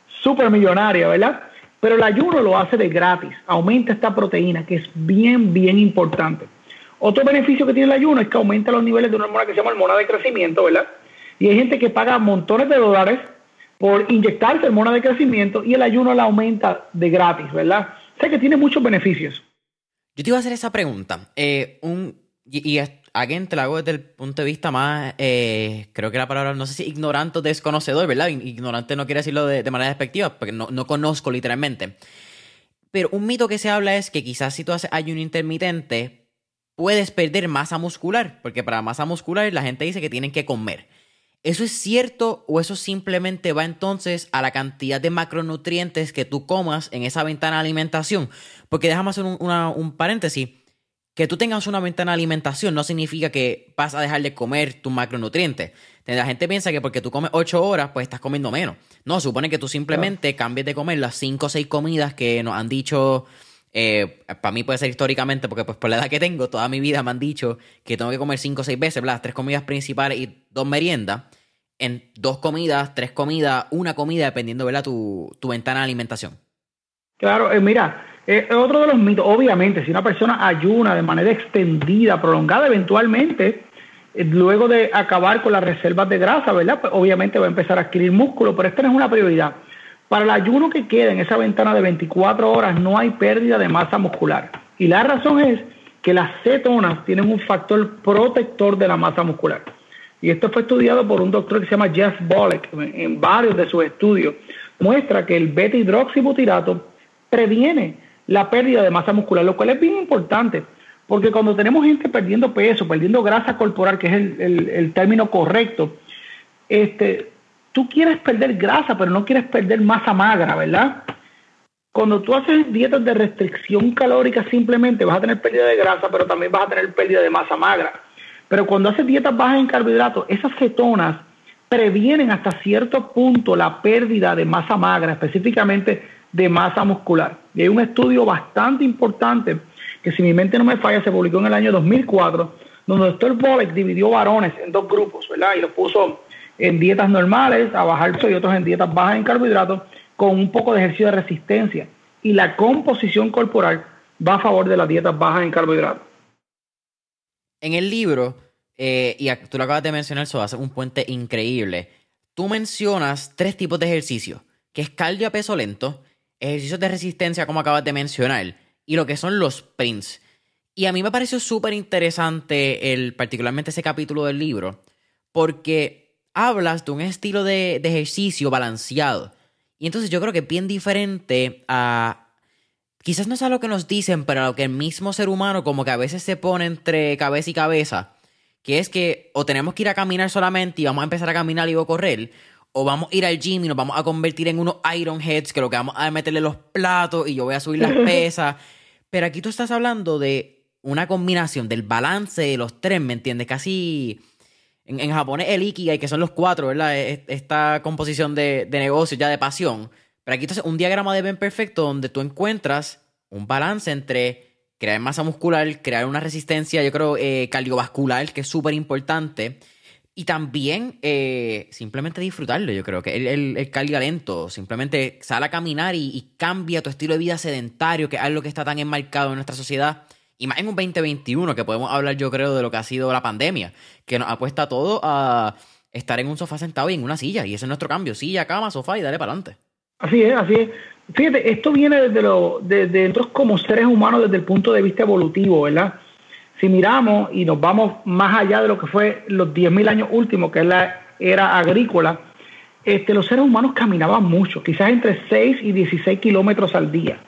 súper millonaria, ¿verdad? Pero el ayuno lo hace de gratis, aumenta esta proteína, que es bien, bien importante. Otro beneficio que tiene el ayuno es que aumenta los niveles de una hormona que se llama hormona de crecimiento, ¿verdad? Y hay gente que paga montones de dólares por inyectarse hormona de crecimiento y el ayuno la aumenta de gratis, ¿verdad? Sea que tiene muchos beneficios. Yo te iba a hacer esa pregunta. Eh, un, y, alguien te la hago desde el punto de vista más, eh, creo que la palabra, no sé si ignorante o desconocedor, ¿verdad? Ignorante no quiere decirlo de, manera despectiva, porque no, no, conozco literalmente. Pero un mito que se habla es que quizás si tú haces ayuno intermitente, puedes perder masa muscular, porque para masa muscular la gente dice que tienen que comer. ¿Eso es cierto o eso simplemente va entonces a la cantidad de macronutrientes que tú comas en esa ventana de alimentación? Porque déjame hacer un, un paréntesis que tú tengas una ventana de alimentación no significa que vas a dejar de comer tus macronutrientes. La gente piensa que porque tú comes 8 horas, pues estás comiendo menos. No, supone que tú simplemente cambies de comer las 5 o 6 comidas que nos han dicho, eh, para mí puede ser históricamente, porque pues por la edad que tengo, toda mi vida me han dicho que tengo que comer 5 o 6 veces, ¿verdad? Tres comidas principales y dos meriendas. En dos comidas, tres comidas, una comida, dependiendo, ¿verdad? Tu, tu ventana de alimentación. Claro, eh, mira, eh, otro de los mitos, obviamente, si una persona ayuna de manera extendida, prolongada, eventualmente, eh, luego de acabar con las reservas de grasa, ¿verdad? Pues obviamente va a empezar a adquirir músculo, pero esta no es una prioridad. Para el ayuno que queda en esa ventana de 24 horas no hay pérdida de masa muscular. Y la razón es que las cetonas tienen un factor protector de la masa muscular. Y esto fue estudiado por un doctor que se llama Jeff Bolek en varios de sus estudios. Muestra que el beta hidroxibutirato previene la pérdida de masa muscular, lo cual es bien importante, porque cuando tenemos gente perdiendo peso, perdiendo grasa corporal, que es el, término correcto, este, tú quieres perder grasa, pero no quieres perder masa magra, ¿verdad? Cuando tú haces dietas de restricción calórica, simplemente vas a tener pérdida de grasa, pero también vas a tener pérdida de masa magra. Pero cuando haces dietas bajas en carbohidratos, esas cetonas previenen hasta cierto punto la pérdida de masa magra, específicamente de masa muscular. Y hay un estudio bastante importante que si mi mente no me falla se publicó en el año 2004, donde el doctor Bolek dividió varones en dos grupos, ¿verdad? Y los puso en dietas normales, a bajar y otros en dietas bajas en carbohidratos, con un poco de ejercicio de resistencia. Y la composición corporal va a favor de las dietas bajas en carbohidratos. En el libro, eh, y tú lo acabas de mencionar, eso hace un puente increíble. Tú mencionas tres tipos de ejercicios, que es cardio a peso lento, ejercicios de resistencia, como acabas de mencionar, y lo que son los sprints. Y a mí me pareció súper interesante, particularmente ese capítulo del libro, porque hablas de un estilo de, de ejercicio balanceado. Y entonces yo creo que es bien diferente a quizás no es a lo que nos dicen, pero a lo que el mismo ser humano como que a veces se pone entre cabeza y cabeza, que es que o tenemos que ir a caminar solamente y vamos a empezar a caminar y a correr, o vamos a ir al gym y nos vamos a convertir en unos Iron Heads, que lo que vamos a meterle los platos y yo voy a subir las (laughs) pesas. Pero aquí tú estás hablando de una combinación del balance de los tres, ¿me entiendes? Casi en, en japonés el ikigai, que son los cuatro, ¿verdad? Esta composición de, de negocio ya de pasión. Pero aquí entonces un diagrama de Ben perfecto donde tú encuentras un balance entre crear masa muscular, crear una resistencia, yo creo, eh, cardiovascular, que es súper importante y también eh, simplemente disfrutarlo, yo creo que el, el, el lento, simplemente sale a caminar y, cambia tu estilo de vida sedentario, que es algo que está tan enmarcado en nuestra sociedad. Y más en un 2021, que podemos hablar, yo creo, de lo que ha sido la pandemia, que nos apuesta todo a estar en un sofá sentado y en una silla. Y ese es nuestro cambio, silla, cama, sofá y dale para adelante. Así es, así es. fíjate, esto viene desde, lo, desde nosotros como seres humanos desde el punto de vista evolutivo, ¿verdad? Si miramos y nos vamos más allá de lo que fue los 10.000 años últimos, que es la era agrícola, este, los seres humanos caminaban mucho, quizás entre 6 y 16 kilómetros al día.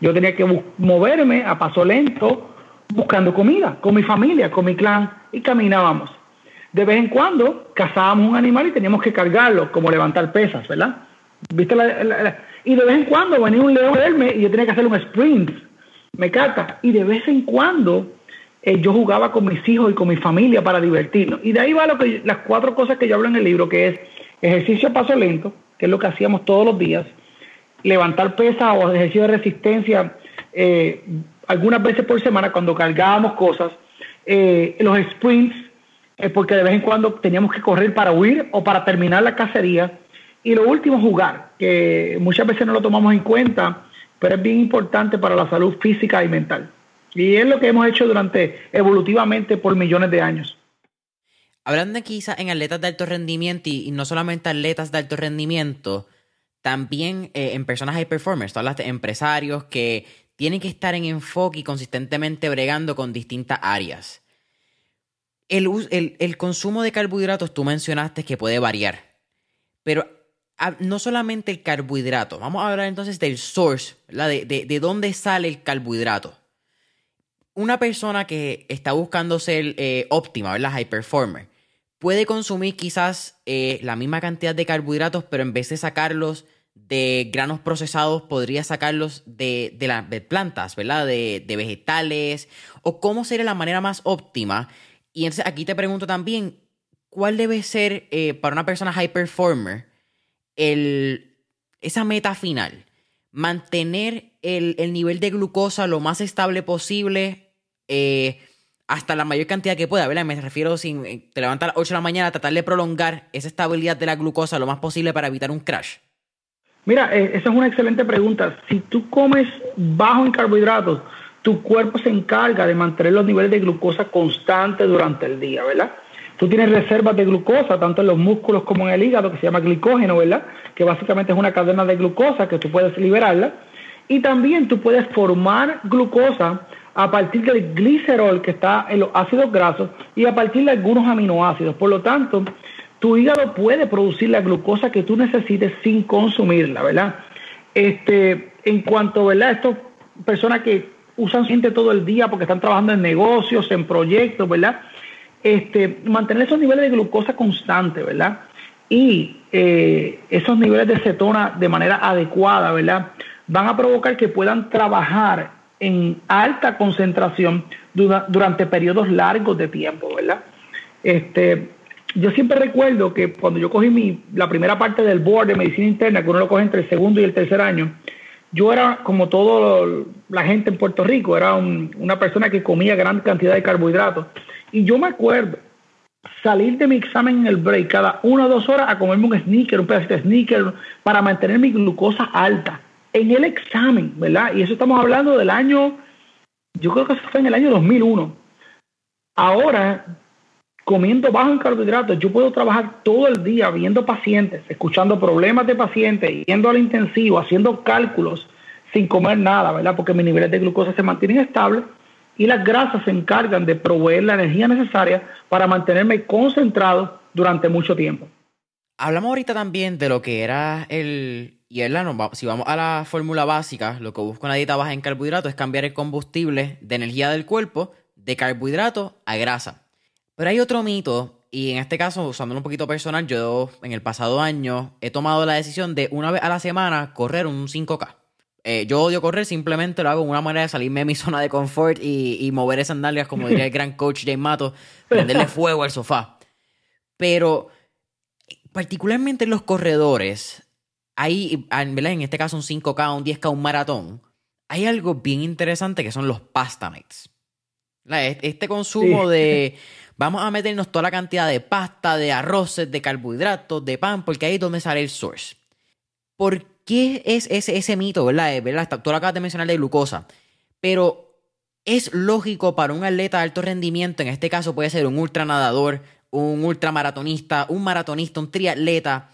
Yo tenía que moverme a paso lento buscando comida con mi familia, con mi clan y caminábamos. De vez en cuando cazábamos un animal y teníamos que cargarlo, como levantar pesas, ¿verdad? ¿Viste y de vez en cuando venía un león a verme y yo tenía que hacer un sprint, me cata. Y de vez en cuando eh, yo jugaba con mis hijos y con mi familia para divertirnos. Y de ahí va lo que, las cuatro cosas que yo hablo en el libro, que es ejercicio a paso lento, que es lo que hacíamos todos los días, levantar pesas o ejercicio de resistencia eh, algunas veces por semana cuando cargábamos cosas, eh, los sprints, porque de vez en cuando teníamos que correr para huir o para terminar la cacería. Y lo último, jugar, que muchas veces no lo tomamos en cuenta, pero es bien importante para la salud física y mental. Y es lo que hemos hecho durante evolutivamente por millones de años. Hablando quizá en atletas de alto rendimiento y, no solamente atletas de alto rendimiento, también eh, en personas high performers, todas las empresarios que tienen que estar en enfoque y consistentemente bregando con distintas áreas. El, el, consumo de carbohidratos tú mencionaste que puede variar, pero ah, no solamente el carbohidrato, vamos a hablar entonces del source, de, de dónde sale el carbohidrato una persona que está buscando ser eh, óptima, ¿verdad? High performer, puede consumir quizás eh, la misma cantidad de carbohidratos, pero en vez de sacarlos de granos procesados, podría sacarlos de, de, plantas, ¿verdad? De, vegetales. ¿O cómo sería la manera más óptima? Y entonces aquí te pregunto también, ¿cuál debe ser eh, para una persona high performer el, esa meta final? Mantener el, el nivel de glucosa lo más estable posible eh, hasta la mayor cantidad que pueda, ¿verdad? Me refiero sin eh, te levantas a las 8 de la mañana, tratar de prolongar esa estabilidad de la glucosa lo más posible para evitar un crash. Mira, eh, esa es una excelente pregunta. Si tú comes bajo en carbohidratos, tu cuerpo se encarga de mantener los niveles de glucosa constantes durante el día, ¿verdad? Tú tienes reservas de glucosa, tanto en los músculos como en el hígado, que se llama glicógeno, ¿verdad? Que básicamente es una cadena de glucosa que tú puedes liberarla. Y también tú puedes formar glucosa a partir del glicerol que está en los ácidos grasos y a partir de algunos aminoácidos. Por lo tanto, tu hígado puede producir la glucosa que tú necesites sin consumirla, ¿verdad? Este, en cuanto, ¿verdad? Estas personas que usan siente todo el día porque están trabajando en negocios, en proyectos, ¿verdad? Este, mantener esos niveles de glucosa constante, ¿verdad? Y eh, esos niveles de cetona de manera adecuada, ¿verdad? Van a provocar que puedan trabajar en alta concentración durante periodos largos de tiempo, ¿verdad? Este, yo siempre recuerdo que cuando yo cogí mi, la primera parte del board de medicina interna, que uno lo coge entre el segundo y el tercer año, yo era como toda la gente en Puerto Rico, era una persona que comía gran cantidad de carbohidratos. Y yo me acuerdo salir de mi examen en el break cada una o dos horas a comerme un sneaker, un pedacito de sneaker, para mantener mi glucosa alta en el examen, ¿verdad? Y eso estamos hablando del año, yo creo que eso fue en el año 2001. Ahora, comiendo bajo en carbohidratos, yo puedo trabajar todo el día viendo pacientes, escuchando problemas de pacientes, yendo al intensivo, haciendo cálculos sin comer nada, ¿verdad? Porque mis niveles de glucosa se mantienen estables y las grasas se encargan de proveer la energía necesaria para mantenerme concentrado durante mucho tiempo. Hablamos ahorita también de lo que era el, y si vamos a la fórmula básica, lo que busca una dieta baja en carbohidratos es cambiar el combustible de energía del cuerpo de carbohidrato a grasa. Pero hay otro mito, y en este caso, usándolo un poquito personal, yo en el pasado año he tomado la decisión de una vez a la semana correr un 5K. Eh, yo odio correr, simplemente lo hago como una manera de salirme de mi (laughs) zona de confort y, y mover esas sandalias, como diría el gran coach James Mato, prenderle (laughs) fuego al sofá. Pero particularmente los corredores, hay, en este caso un 5K, un 10K, un maratón, hay algo bien interesante que son los pasta mates. Este consumo de (laughs) vamos a meternos toda la cantidad de pasta, de arroces, de carbohidratos, de pan, porque ahí es donde sale el source. ¿Por qué es ese, mito, verdad? Eh. Tú lo acabas de mencionar de glucosa. Pero es lógico para un atleta de alto rendimiento, en este caso puede ser un ultranadador, un ultramaratonista, un maratonista, un triatleta,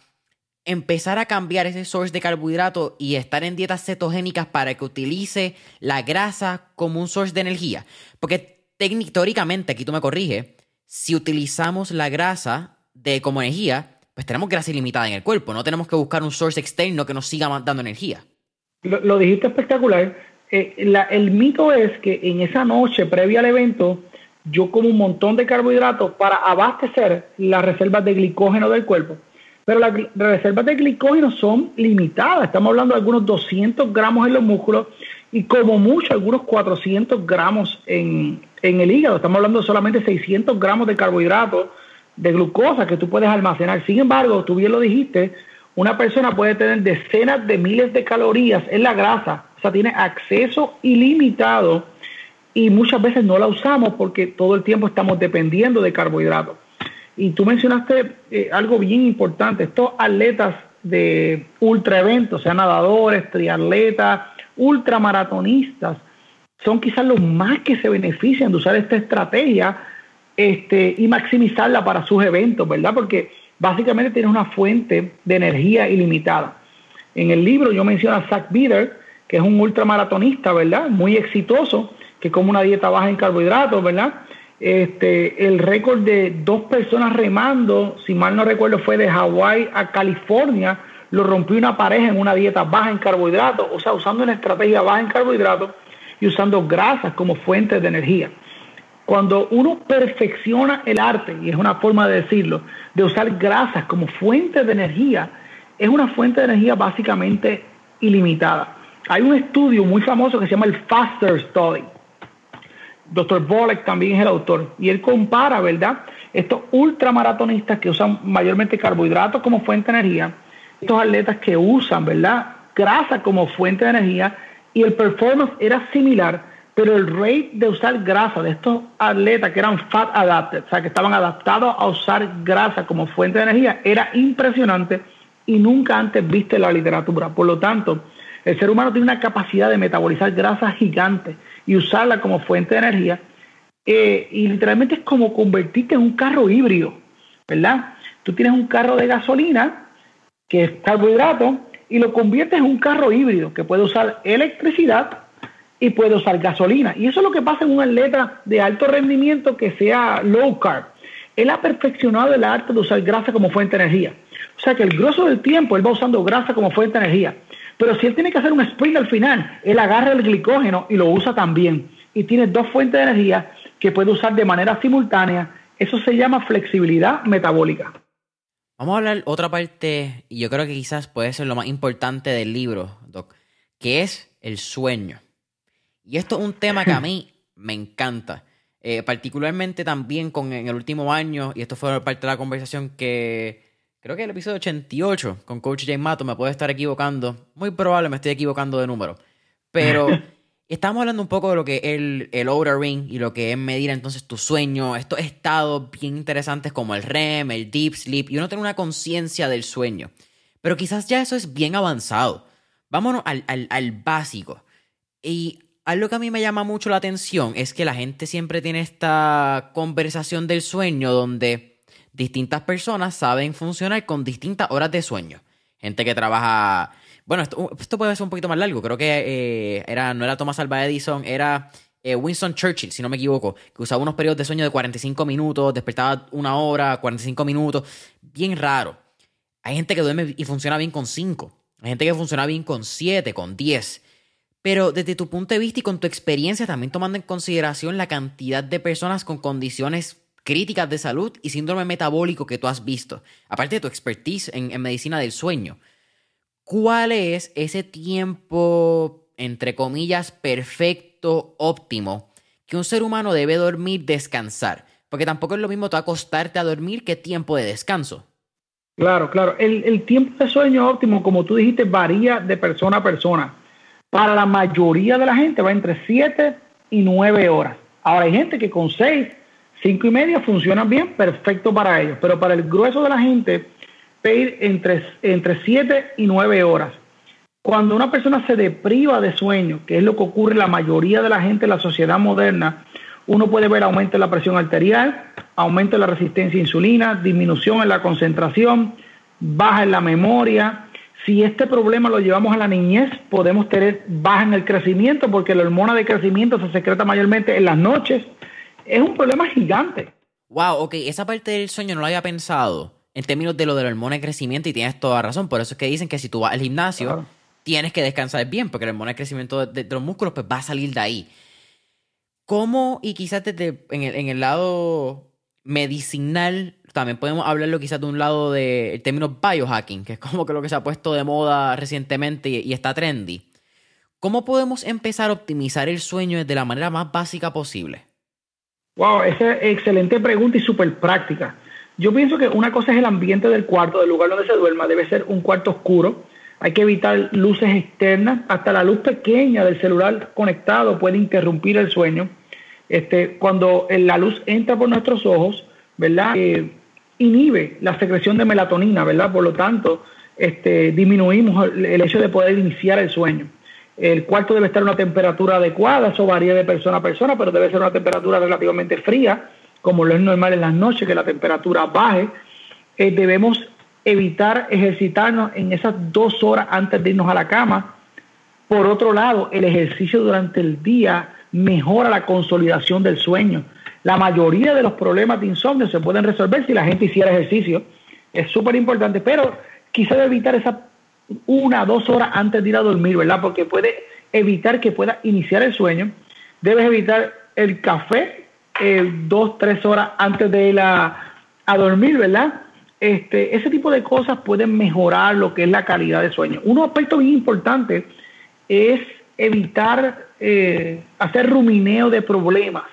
empezar a cambiar ese source de carbohidrato y estar en dietas cetogénicas para que utilice la grasa como un source de energía? Porque teóricamente, aquí tú me corriges, si utilizamos la grasa de como energía, pues tenemos grasa ilimitada en el cuerpo, no tenemos que buscar un source externo que nos siga dando energía. Lo, dijiste espectacular. Eh, el mito es que en esa noche previa al evento, yo como un montón de carbohidratos para abastecer las reservas de glicógeno del cuerpo. Pero las reservas de glicógeno son limitadas. Estamos hablando de algunos 200 gramos en los músculos y como mucho algunos 400 gramos en, en el hígado. Estamos hablando de solamente 600 gramos de carbohidratos, de glucosa que tú puedes almacenar. Sin embargo, tú bien lo dijiste, una persona puede tener decenas de miles de calorías en la grasa. O sea, tiene acceso ilimitado y muchas veces no la usamos porque todo el tiempo estamos dependiendo de carbohidratos. Y tú mencionaste eh, algo bien importante, estos atletas de ultra eventos, sean nadadores, triatletas, ultramaratonistas, son quizás los más que se benefician de usar esta estrategia este, y maximizarla para sus eventos, ¿verdad? Porque básicamente tienes una fuente de energía ilimitada. En el libro yo menciono a Zach Bieder, que es un ultramaratonista, ¿verdad? Muy exitoso, que come una dieta baja en carbohidratos, ¿verdad? Este, el récord de dos personas remando, si mal no recuerdo, fue de Hawái a California, lo rompió una pareja en una dieta baja en carbohidratos, o sea, usando una estrategia baja en carbohidratos usando grasas como fuente de energía. Cuando uno perfecciona el arte, y es una forma de decirlo, de usar grasas como fuente de energía, es una fuente de energía básicamente ilimitada. Hay un estudio muy famoso que se llama el Faster Study, Dr. Bolek también es el autor, y él compara, ¿verdad? Estos ultramaratonistas que usan mayormente carbohidratos como fuente de energía, estos atletas que usan, ¿verdad? Grasa como fuente de energía, y el performance era similar, pero el rate de usar grasa de estos atletas que eran fat adapted, o sea, que estaban adaptados a usar grasa como fuente de energía, era impresionante y nunca antes viste la literatura. Por lo tanto, el ser humano tiene una capacidad de metabolizar grasa gigante y usarla como fuente de energía. Eh, y literalmente es como convertirte en un carro híbrido, ¿verdad? Tú tienes un carro de gasolina, que es carbohidrato, y lo conviertes en un carro híbrido que puede usar electricidad y puede usar gasolina. Y eso es lo que pasa en un atleta de alto rendimiento que sea low carb. Él ha perfeccionado el arte de usar grasa como fuente de energía. O sea que el grosso del tiempo él va usando grasa como fuente de energía. Pero si él tiene que hacer un sprint al final, él agarra el glicógeno y lo usa también. Y tiene dos fuentes de energía que puede usar de manera simultánea. Eso se llama flexibilidad metabólica. Vamos a hablar otra parte, y yo creo que quizás puede ser lo más importante del libro, Doc, que es el sueño. Y esto es un tema que a mí (laughs) me encanta. Eh, particularmente también con en el último año, y esto fue parte de la conversación que creo que el episodio 88 con Coach James Mato me puede estar equivocando. Muy probable me estoy equivocando de número. Pero (laughs) estamos hablando un poco de lo que es el, el Outer Ring y lo que es medir entonces tu sueño, estos estados bien interesantes como el REM, el Deep Sleep, y uno tiene una conciencia del sueño. Pero quizás ya eso es bien avanzado. Vámonos al, al, al básico. Y algo que a mí me llama mucho la atención es que la gente siempre tiene esta conversación del sueño donde distintas personas saben funcionar con distintas horas de sueño. Gente que trabaja. Bueno, esto, puede ser un poquito más largo. Creo que eh, era, no era Thomas Alva Edison, era eh, Winston Churchill, si no me equivoco, que usaba unos periodos de sueño de 45 minutos, despertaba una hora, 45 minutos. Bien raro. Hay gente que duerme y funciona bien con 5. Hay gente que funciona bien con 7, con 10. Pero desde tu punto de vista y con tu experiencia, también tomando en consideración la cantidad de personas con condiciones críticas de salud y síndrome metabólico que tú has visto, aparte de tu expertise en, medicina del sueño. ¿Cuál es ese tiempo, entre comillas, perfecto, óptimo, que un ser humano debe dormir, descansar? Porque tampoco es lo mismo tú acostarte a dormir que tiempo de descanso. Claro, claro. El, el, tiempo de sueño óptimo, como tú dijiste, varía de persona a persona. Para la mayoría de la gente va entre 7 y 9 horas. Ahora hay gente que con 6 Cinco y media funcionan bien, perfecto para ellos, pero para el grueso de la gente, pedir entre, entre siete y nueve horas. Cuando una persona se depriva de sueño, que es lo que ocurre la mayoría de la gente en la sociedad moderna, uno puede ver aumento en la presión arterial, aumento en la resistencia a insulina, disminución en la concentración, baja en la memoria. Si este problema lo llevamos a la niñez, podemos tener baja en el crecimiento porque la hormona de crecimiento se secreta mayormente en las noches. Es un problema gigante. Wow, ok, esa parte del sueño no lo había pensado en términos de lo de la hormona de crecimiento y tienes toda razón. Por eso es que dicen que si tú vas al gimnasio, tienes que descansar bien porque la hormona de crecimiento de, los músculos pues va a salir de ahí. ¿Cómo, y quizás desde en el, en el lado medicinal, también podemos hablarlo quizás de un lado del término biohacking, que es como que lo que se ha puesto de moda recientemente y, está trendy. ¿Cómo podemos empezar a optimizar el sueño de la manera más básica posible? Wow, esa es excelente pregunta y súper práctica. Yo pienso que una cosa es el ambiente del cuarto, del lugar donde se duerma, debe ser un cuarto oscuro. Hay que evitar luces externas, hasta la luz pequeña del celular conectado puede interrumpir el sueño. Este, cuando la luz entra por nuestros ojos, ¿verdad? Eh, inhibe la secreción de melatonina, ¿verdad? Por lo tanto, este, disminuimos el hecho de poder iniciar el sueño. El cuarto debe estar a una temperatura adecuada, eso varía de persona a persona, pero debe ser una temperatura relativamente fría como lo es normal en las noches, que la temperatura baje, eh, debemos evitar ejercitarnos en esas dos horas antes de irnos a la cama. Por otro lado, el ejercicio durante el día mejora la consolidación del sueño. La mayoría de los problemas de insomnio se pueden resolver si la gente hiciera ejercicio. Es súper importante, pero quizás evitar esas una, dos horas antes de ir a dormir, ¿verdad? Porque puede evitar que pueda iniciar el sueño. Debes evitar el café eh, dos, tres horas antes de ir a, dormir, ¿verdad? Este, ese tipo de cosas pueden mejorar lo que es la calidad de sueño. Un aspecto bien importante es evitar eh, hacer rumineo de problemas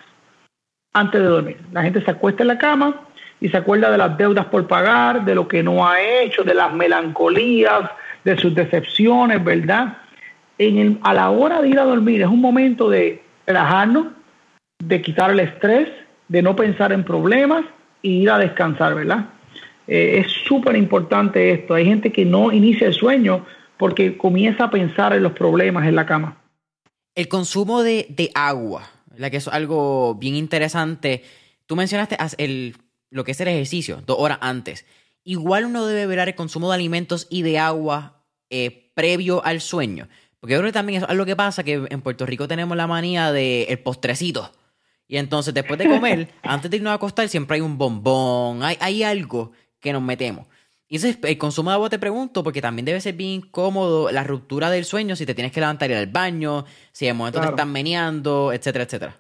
antes de dormir. La gente se acuesta en la cama y se acuerda de las deudas por pagar, de lo que no ha hecho, de las melancolías, de sus decepciones, ¿verdad? En a la hora de ir a dormir es un momento de relajarnos, de quitar el estrés, de no pensar en problemas y ir a descansar, ¿verdad? Eh, es súper importante esto. Hay gente que no inicia el sueño porque comienza a pensar en los problemas en la cama. El consumo de, agua, la que es algo bien interesante. Tú mencionaste el, lo que es el ejercicio, dos horas antes. Igual uno debe ver el consumo de alimentos y de agua eh, previo al sueño. Porque yo creo que también es algo que pasa, que en Puerto Rico tenemos la manía del el postrecito. Y entonces, después de comer, (laughs) antes de irnos a acostar, siempre hay un bombón, hay, hay algo que nos metemos. Y entonces, el consumo de agua te pregunto, porque también debe ser bien incómodo la ruptura del sueño, si te tienes que levantar y ir al baño, si de momento te están meneando, etcétera, etcétera.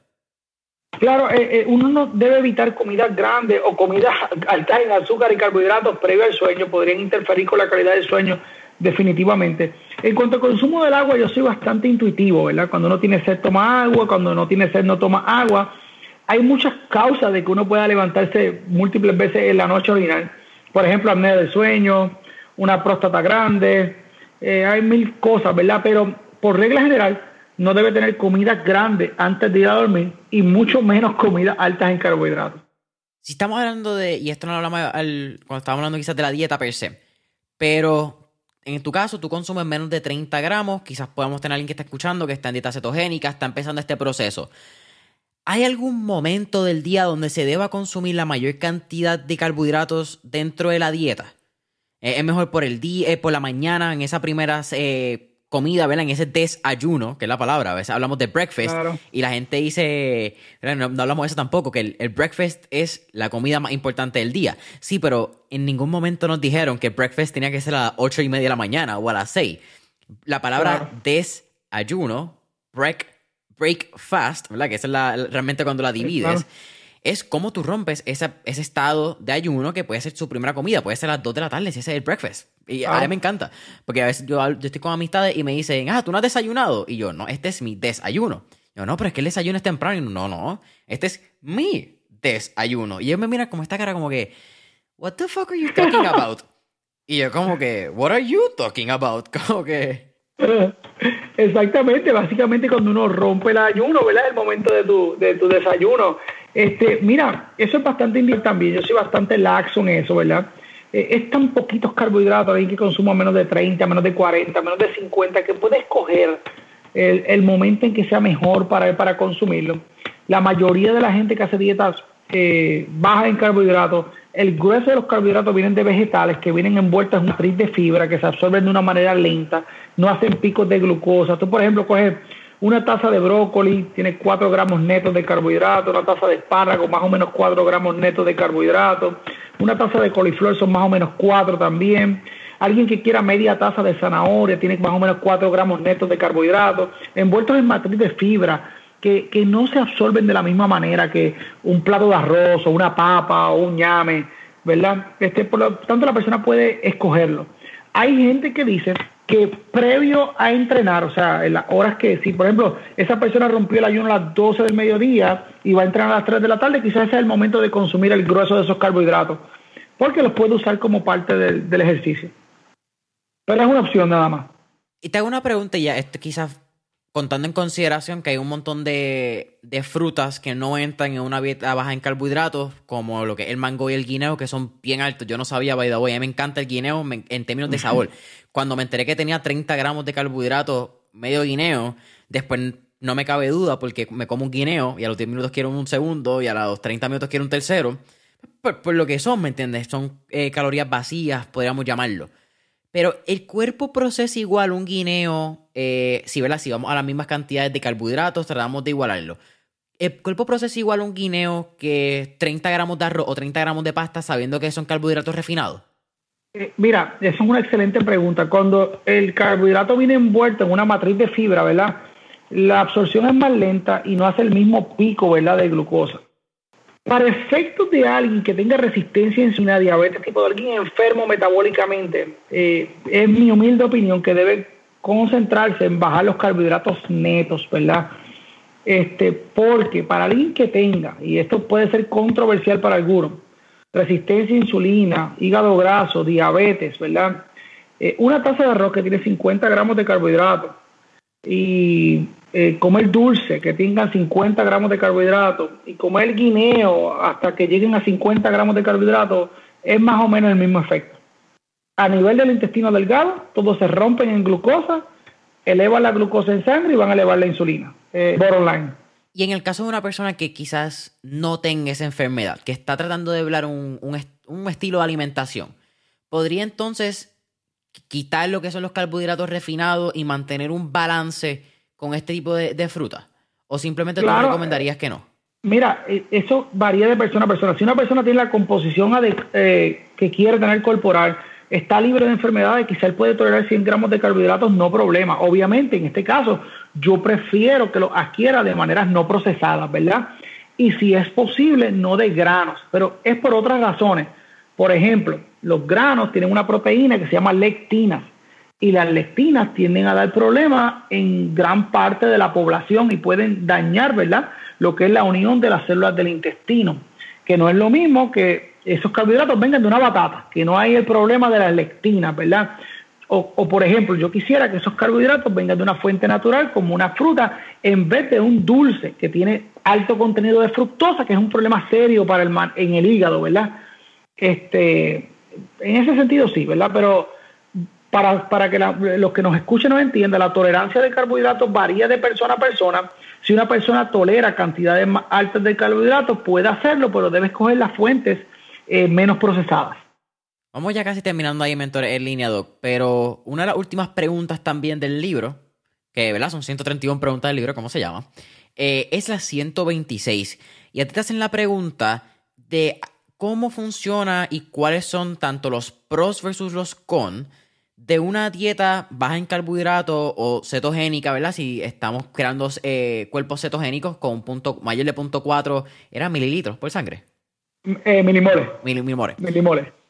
Claro, eh, eh, uno no debe evitar comidas grandes o comidas (laughs) altas en azúcar y carbohidratos previo al sueño, podrían interferir con la calidad del sueño definitivamente. En cuanto al consumo del agua, yo soy bastante intuitivo, ¿verdad? Cuando uno tiene sed, toma agua, cuando no tiene sed, no toma agua. Hay muchas causas de que uno pueda levantarse múltiples veces en la noche orinar. Por ejemplo, apnea del sueño, una próstata grande, eh, hay mil cosas, ¿verdad? Pero por regla general, no debe tener comida grande antes de ir a dormir y mucho menos comidas altas en carbohidratos. Si estamos hablando de, y esto no lo hablamos cuando estábamos hablando quizás de la dieta per se, pero en tu caso, tú consumes menos de 30 gramos, quizás podamos tener alguien que está escuchando que está en dieta cetogénica, está empezando este proceso. ¿Hay algún momento del día donde se deba consumir la mayor cantidad de carbohidratos dentro de la dieta? ¿Es mejor por el día, eh, por la mañana, en esa primera eh, comida, ¿verdad? En ese desayuno, que es la palabra, a veces hablamos de breakfast y la gente dice, no, hablamos de eso tampoco, que el, breakfast es la comida más importante del día. Sí, pero en ningún momento nos dijeron que el breakfast tenía que ser a las ocho y media de la mañana o a las seis. La palabra desayuno, break, break fast, ¿verdad? Que esa es la, realmente cuando la divides es cómo tú rompes ese, ese estado de ayuno que puede ser su primera comida, puede ser a las 2 de la tarde si ese es el breakfast. Y a mí me encanta, porque a veces yo, yo, estoy con amistades y me dicen, ah, tú no has desayunado. Y yo, no, este es mi desayuno. Yo, no, pero es que el desayuno es temprano. Y no, no, este es mi desayuno. Y ellos me miran como esta cara como que, what the fuck are you talking about? y yo como que, what are you talking about? (laughs) Como que... (laughs) Exactamente, básicamente cuando uno rompe el ayuno, ¿verdad? El momento de tu, de tu desayuno. Este, mira, eso es bastante importante también. Yo soy bastante laxo en eso, ¿verdad? Eh, es tan poquitos carbohidratos, alguien que consuma menos de 30, menos de 40, menos de 50, que puede escoger el, momento en que sea mejor para para consumirlo. La mayoría de la gente que hace dietas eh, baja en carbohidratos el grueso de los carbohidratos vienen de vegetales que vienen envueltos en una matriz de fibra que se absorben de una manera lenta, no hacen picos de glucosa. Tú, por ejemplo, coges una taza de brócoli, tiene 4 gramos netos de carbohidratos, una taza de espárrago, más o menos 4 gramos netos de carbohidratos, una taza de coliflor son más o menos 4 también. Alguien que quiera media taza de zanahoria tiene más o menos 4 gramos netos de carbohidratos, envueltos en matriz de fibra que, que no se absorben de la misma manera que un plato de arroz o una papa o un ñame, ¿verdad? Este, por lo tanto, la persona puede escogerlo. Hay gente que dice que previo a entrenar, o sea, en las horas que, si por ejemplo esa persona rompió el ayuno a las 12 del mediodía y va a entrenar a las 3 de la tarde, quizás ese es el momento de consumir el grueso de esos carbohidratos, porque los puede usar como parte del, del ejercicio. Pero es una opción nada más. Y te hago una pregunta ya, esto quizás contando en consideración que hay un montón de, frutas que no entran en una dieta baja en carbohidratos, como lo que es el mango y el guineo, que son bien altos. Yo no sabía, by the way, a mí me encanta el guineo en términos de sabor. (laughs) Cuando me enteré que tenía 30 gramos de carbohidratos, medio guineo, después no me cabe duda porque me como un guineo y a los 10 minutos quiero un segundo y a los 30 minutos quiero un tercero. Por, lo que son, ¿me entiendes? Son eh, calorías vacías, podríamos llamarlo. Pero el cuerpo procesa igual un guineo, eh, si, ¿verdad? si vamos a las mismas cantidades de carbohidratos, tratamos de igualarlo. El cuerpo procesa igual un guineo que 30 gramos de arroz o 30 gramos de pasta sabiendo que son carbohidratos refinados. Eh, mira, es una excelente pregunta. Cuando el carbohidrato viene envuelto en una matriz de fibra, ¿verdad? La absorción es más lenta y no hace el mismo pico, ¿verdad? De glucosa. Para efectos de alguien que tenga resistencia a insulina, diabetes, tipo de alguien enfermo metabólicamente, eh, es mi humilde opinión que debe concentrarse en bajar los carbohidratos netos, ¿verdad? Este, porque para alguien que tenga, y esto puede ser controversial para algunos, resistencia a insulina, hígado graso, diabetes, ¿verdad? Eh, una taza de arroz que tiene 50 gramos de carbohidratos y eh, comer dulce que tengan 50 gramos de carbohidratos y comer guineo hasta que lleguen a 50 gramos de carbohidratos es más o menos el mismo efecto. A nivel del intestino delgado, todos se rompen en glucosa, elevan la glucosa en sangre y van a elevar la insulina. Eh, bottom Y en el caso de una persona que quizás no tenga esa enfermedad, que está tratando de hablar un, un estilo de alimentación, ¿podría entonces quitar lo que son los carbohidratos refinados y mantener un balance con este tipo de, fruta? ¿O simplemente tú recomendarías que no? Mira, e, eso varía de persona a persona. Si una persona tiene la composición eh, que quiere tener corporal, está libre de enfermedades, quizá él puede tolerar 100 gramos de carbohidratos, no problema. Obviamente, en este caso, yo prefiero que lo adquiera de maneras no procesadas, ¿verdad? Y si es posible, no de granos, pero es por otras razones. Por ejemplo, los granos tienen una proteína que se llama lectina y las lectinas tienden a dar problemas en gran parte de la población y pueden dañar, ¿verdad? Lo que es la unión de las células del intestino, que no es lo mismo que esos carbohidratos vengan de una batata, que no hay el problema de las lectinas, ¿verdad? O, por ejemplo, yo quisiera que esos carbohidratos vengan de una fuente natural como una fruta en vez de un dulce que tiene alto contenido de fructosa, que es un problema serio para el en el hígado, ¿verdad? Este, en ese sentido sí, ¿verdad? Pero para, para que los que nos escuchen nos entiendan, la tolerancia de carbohidratos varía de persona a persona. Si una persona tolera cantidades más altas de carbohidratos, puede hacerlo, pero debe escoger las fuentes eh, menos procesadas. Vamos ya casi terminando ahí, mentor, en línea, Doc. Pero una de las últimas preguntas también del libro, que ¿verdad? son 131 preguntas del libro, ¿cómo se llama? Eh, es la 126. Y a ti te hacen la pregunta de cómo funciona y cuáles son tanto los pros versus los cons de una dieta baja en carbohidratos o cetogénica, ¿verdad? Si estamos creando eh, cuerpos cetogénicos con un punto mayor de punto 4, ¿era mililitros por sangre? Eh, milimoles. milimoles. Milimoles.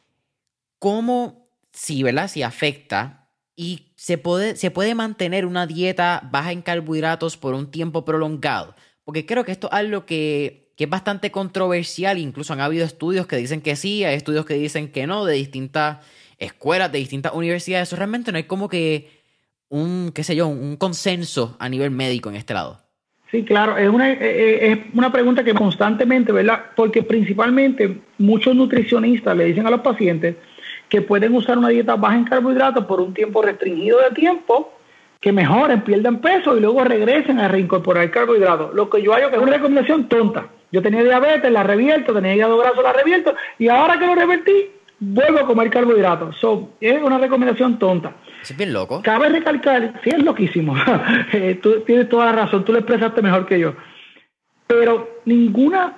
¿Cómo, si, ¿verdad? Si afecta y se puede, se puede mantener una dieta baja en carbohidratos por un tiempo prolongado? Porque creo que esto es algo que, que es bastante controversial. Incluso han habido estudios que dicen que sí, hay estudios que dicen que no, de distintas escuelas, de distintas universidades, eso realmente no hay como que un, qué sé yo, un consenso a nivel médico en este lado. Sí, claro, es una, eh, eh, es una pregunta que constantemente, ¿verdad? Porque principalmente muchos nutricionistas le dicen a los pacientes que pueden usar una dieta baja en carbohidratos por un tiempo restringido de tiempo, que mejoren, pierdan peso y luego regresen a reincorporar carbohidratos. Lo que yo hago que es una recomendación tonta, Yo tenía diabetes, la revierto, tenía hígado graso, la revierto, y ahora que lo revertí, vuelvo a comer carbohidratos. So, es una recomendación tonta. Es bien loco. Cabe recalcar, sí es loquísimo, (laughs) eh, tú tienes toda la razón, tú lo expresaste mejor que yo, pero ninguna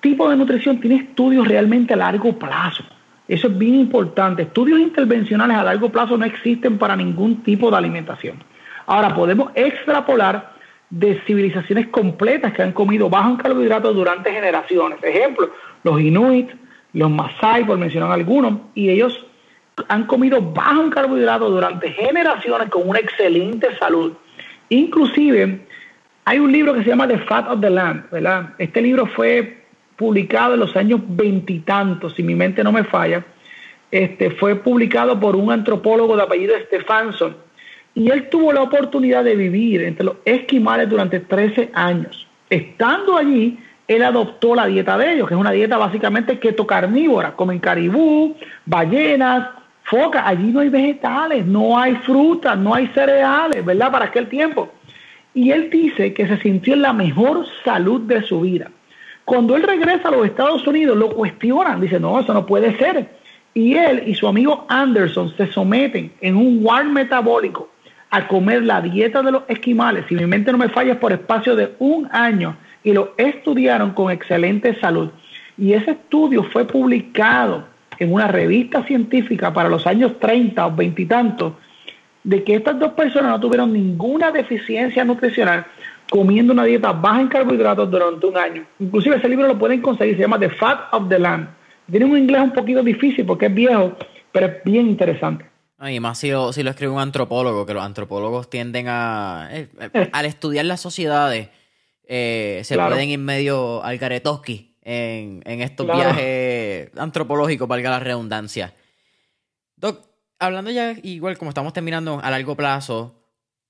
tipo de nutrición tiene estudios realmente a largo plazo. Eso es bien importante. Estudios intervencionales a largo plazo no existen para ningún tipo de alimentación. Ahora, podemos extrapolar de civilizaciones completas que han comido bajo en carbohidratos durante generaciones. Ejemplo, los Inuit, los Masai, por mencionar algunos, y ellos han comido bajo en carbohidratos durante generaciones con una excelente salud. Inclusive, hay un libro que se llama The Fat of the Land, ¿verdad? Este libro fue publicado en los años veintitantos, si mi mente no me falla, este, fue publicado por un antropólogo de apellido Stefanson, y él tuvo la oportunidad de vivir entre los esquimales durante 13 años. Estando allí, él adoptó la dieta de ellos, que es una dieta básicamente keto carnívora, comen caribú, ballenas, focas, allí no hay vegetales, no hay frutas, no hay cereales, ¿verdad? Para aquel tiempo. Y él dice que se sintió en la mejor salud de su vida. Cuando él regresa a los Estados Unidos, lo cuestionan, dice, no, eso no puede ser. Y él y su amigo Anderson se someten en un war metabólico a comer la dieta de los esquimales, si mi mente no me falla, por espacio de un año y lo estudiaron con excelente salud. Y ese estudio fue publicado en una revista científica para los años 30 o 20 y tantos, de que estas dos personas no tuvieron ninguna deficiencia nutricional comiendo una dieta baja en carbohidratos durante un año. Inclusive ese libro lo pueden conseguir, se llama The Fat of the Land. Tiene un inglés un poquito difícil porque es viejo, pero es bien interesante. Y más si lo, si lo escribe un antropólogo, que los antropólogos tienden a, eh, eh, al estudiar las sociedades, eh, se pueden ir medio al en, en estos viajes antropológicos, valga la redundancia. Doc, hablando ya igual como estamos terminando a largo plazo,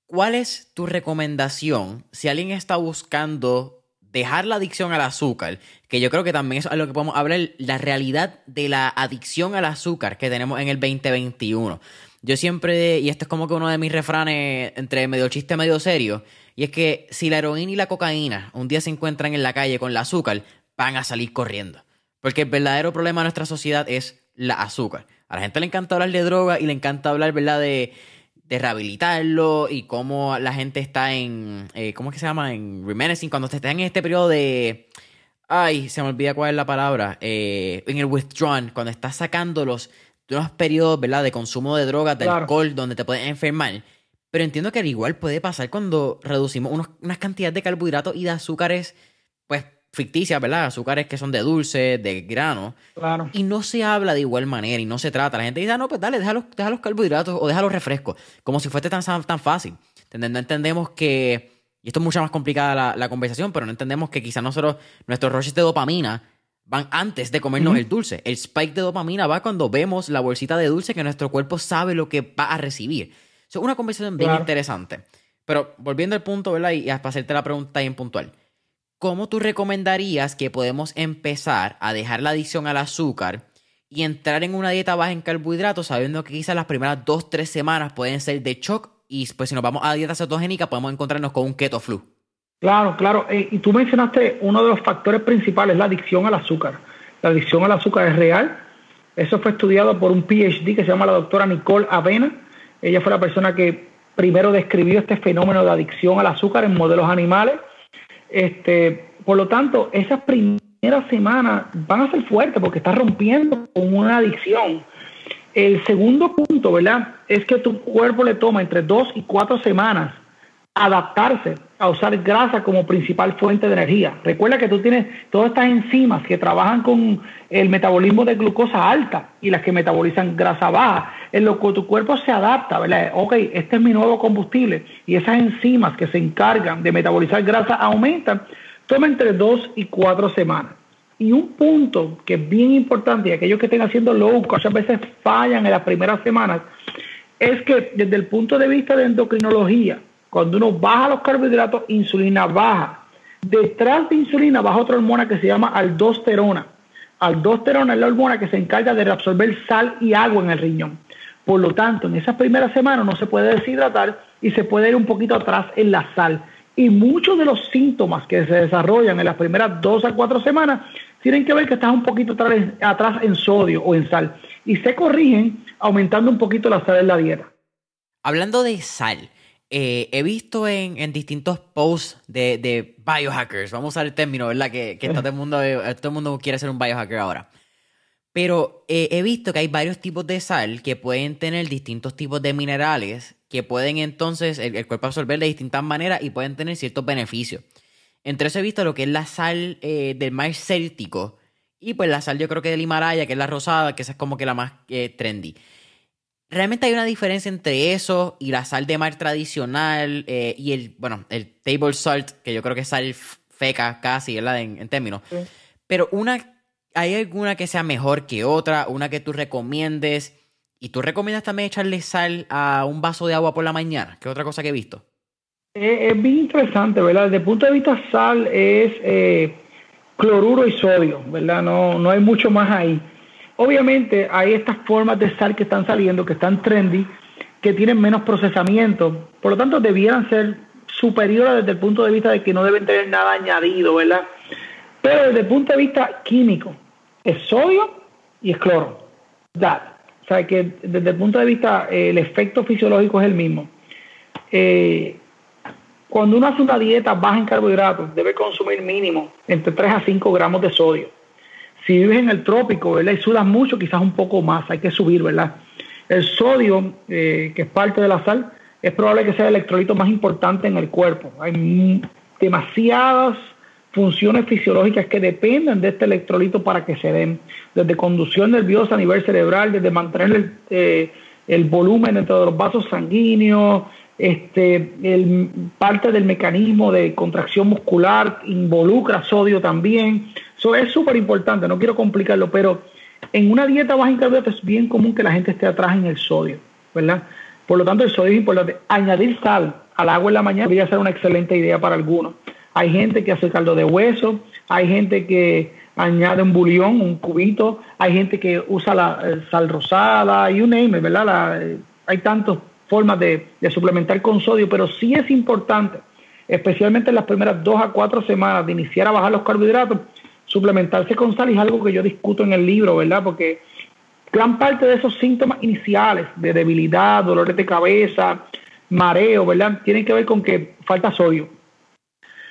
¿cuál es tu recomendación si alguien está buscando dejar la adicción al azúcar? Que yo creo que también es lo que podemos hablar, la realidad de la adicción al azúcar que tenemos en el 2021. Yo siempre, y esto es como que uno de mis refranes entre medio chiste, medio serio, y es que si la heroína y la cocaína un día se encuentran en la calle con el azúcar, van a salir corriendo. Porque el verdadero problema de nuestra sociedad es la azúcar. A la gente le encanta hablar de droga y le encanta hablar, ¿verdad?, de, de rehabilitarlo y cómo la gente está en, eh, ¿cómo es que se llama? En remenacing, cuando está en este periodo de, ay, se me olvida cuál es la palabra, eh, en el withdrawn, cuando estás sacándolos de unos periodos, ¿verdad?, de consumo de drogas, de alcohol, donde te pueden enfermar. Pero entiendo que al igual puede pasar cuando reducimos unas cantidades de carbohidratos y de azúcares, ficticias, ¿verdad? Azúcares que son de dulce, de grano. Claro. Y no se habla de igual manera y no se trata. La gente dice, ah, no, pues dale, deja los, los carbohidratos o deja los refrescos. Como si fuese tan, tan fácil. No entendemos que. Y esto es mucho más complicada la, conversación, pero no entendemos que quizás nosotros, nuestros roches de dopamina van antes de comernos el dulce. El spike de dopamina va cuando vemos la bolsita de dulce que nuestro cuerpo sabe lo que va a recibir. Es una conversación bien interesante. Pero volviendo al punto, ¿verdad? Y, para hacerte la pregunta bien puntual. ¿Cómo tú recomendarías que podemos empezar a dejar la adicción al azúcar y entrar en una dieta baja en carbohidratos, sabiendo que quizás las primeras dos, tres semanas pueden ser de shock y pues si nos vamos a dieta cetogénica podemos encontrarnos con un keto flu? Claro, claro. Eh, y tú mencionaste uno de los factores principales, la adicción al azúcar. La adicción al azúcar es real. Eso fue estudiado por un PhD que se llama la doctora Nicole Avena. Ella fue la persona que primero describió este fenómeno de adicción al azúcar en modelos animales. Este, por lo tanto, esas primeras semanas van a ser fuertes porque estás rompiendo con una adicción. El segundo punto, ¿verdad? Es que tu cuerpo le toma entre dos y cuatro semanas adaptarse a usar grasa como principal fuente de energía. Recuerda que tú tienes todas estas enzimas que trabajan con el metabolismo de glucosa alta y las que metabolizan grasa baja, en lo que tu cuerpo se adapta, ¿verdad? Ok, este es mi nuevo combustible y esas enzimas que se encargan de metabolizar grasa aumentan, toma entre dos y cuatro semanas. Y un punto que es bien importante y aquellos que estén haciendo low muchas veces fallan en las primeras semanas, es que desde el punto de vista de endocrinología, cuando uno baja los carbohidratos, insulina baja. Detrás de insulina baja otra hormona que se llama aldosterona. Aldosterona es la hormona que se encarga de reabsorber sal y agua en el riñón. Por lo tanto, en esas primeras semanas no se puede deshidratar y se puede ir un poquito atrás en la sal. Y muchos de los síntomas que se desarrollan en las primeras dos a cuatro semanas tienen que ver que estás un poquito atrás en sodio o en sal. Y se corrigen aumentando un poquito la sal en la dieta. Hablando de sal, eh, he visto en, distintos posts de, biohackers, vamos a usar el término, ¿verdad? Que, que todo, el (laughs) mundo, eh, todo el mundo quiere ser un biohacker ahora. Pero eh, he visto que hay varios tipos de sal que pueden tener distintos tipos de minerales que pueden entonces el, cuerpo absorber de distintas maneras y pueden tener ciertos beneficios. Entre eso he visto lo que es la sal del mar céltico y pues la sal yo creo que del Himalaya, que es la rosada, que esa es como que la más trendy. Realmente hay una diferencia entre eso y la sal de mar tradicional eh, y el, bueno, el table salt, que yo creo que es sal feca casi, ¿verdad? En, términos. Pero una, ¿hay alguna que sea mejor que otra? Una que tú recomiendes. ¿Y tú recomiendas también echarle sal a un vaso de agua por la mañana? ¿Qué otra cosa que he visto? es bien interesante, ¿verdad? Desde el punto de vista sal es eh, cloruro y sodio, ¿verdad? No, no hay mucho más ahí. Obviamente hay estas formas de sal que están saliendo, que están trendy, que tienen menos procesamiento, por lo tanto debieran ser superiores desde el punto de vista de que no deben tener nada añadido, ¿verdad? Pero desde el punto de vista químico, es sodio y es cloro. Ya. O sea que desde el punto de vista, eh, el efecto fisiológico es el mismo. Eh, cuando uno hace una dieta baja en carbohidratos, debe consumir mínimo entre 3 a 5 gramos de sodio. Si vives en el trópico, ¿verdad? Y sudas mucho, quizás un poco más, hay que subir, ¿verdad? El sodio, eh, que es parte de la sal, es probable que sea el electrolito más importante en el cuerpo. Hay demasiadas funciones fisiológicas que dependen de este electrolito para que se den, desde conducción nerviosa a nivel cerebral, desde mantener el, eh, el volumen dentro de los vasos sanguíneos, este, parte del mecanismo de contracción muscular involucra sodio también. Eso es súper importante, no quiero complicarlo, pero en una dieta baja en carbohidratos es bien común que la gente esté atrás en el sodio, ¿verdad? Por lo tanto, el sodio es importante. Añadir sal al agua en la mañana podría ser una excelente idea para algunos. Hay gente que hace caldo de hueso, hay gente que añade un bulión, un cubito, hay gente que usa la eh, sal rosada, you name it, ¿verdad? Eh, hay tantos formas de, suplementar con sodio, pero sí es importante, especialmente en las primeras dos a cuatro semanas de iniciar a bajar los carbohidratos, suplementarse con sal es algo que yo discuto en el libro, ¿verdad? Porque gran parte de esos síntomas iniciales de debilidad, dolores de cabeza, mareo, ¿verdad? Tienen que ver con que falta sodio.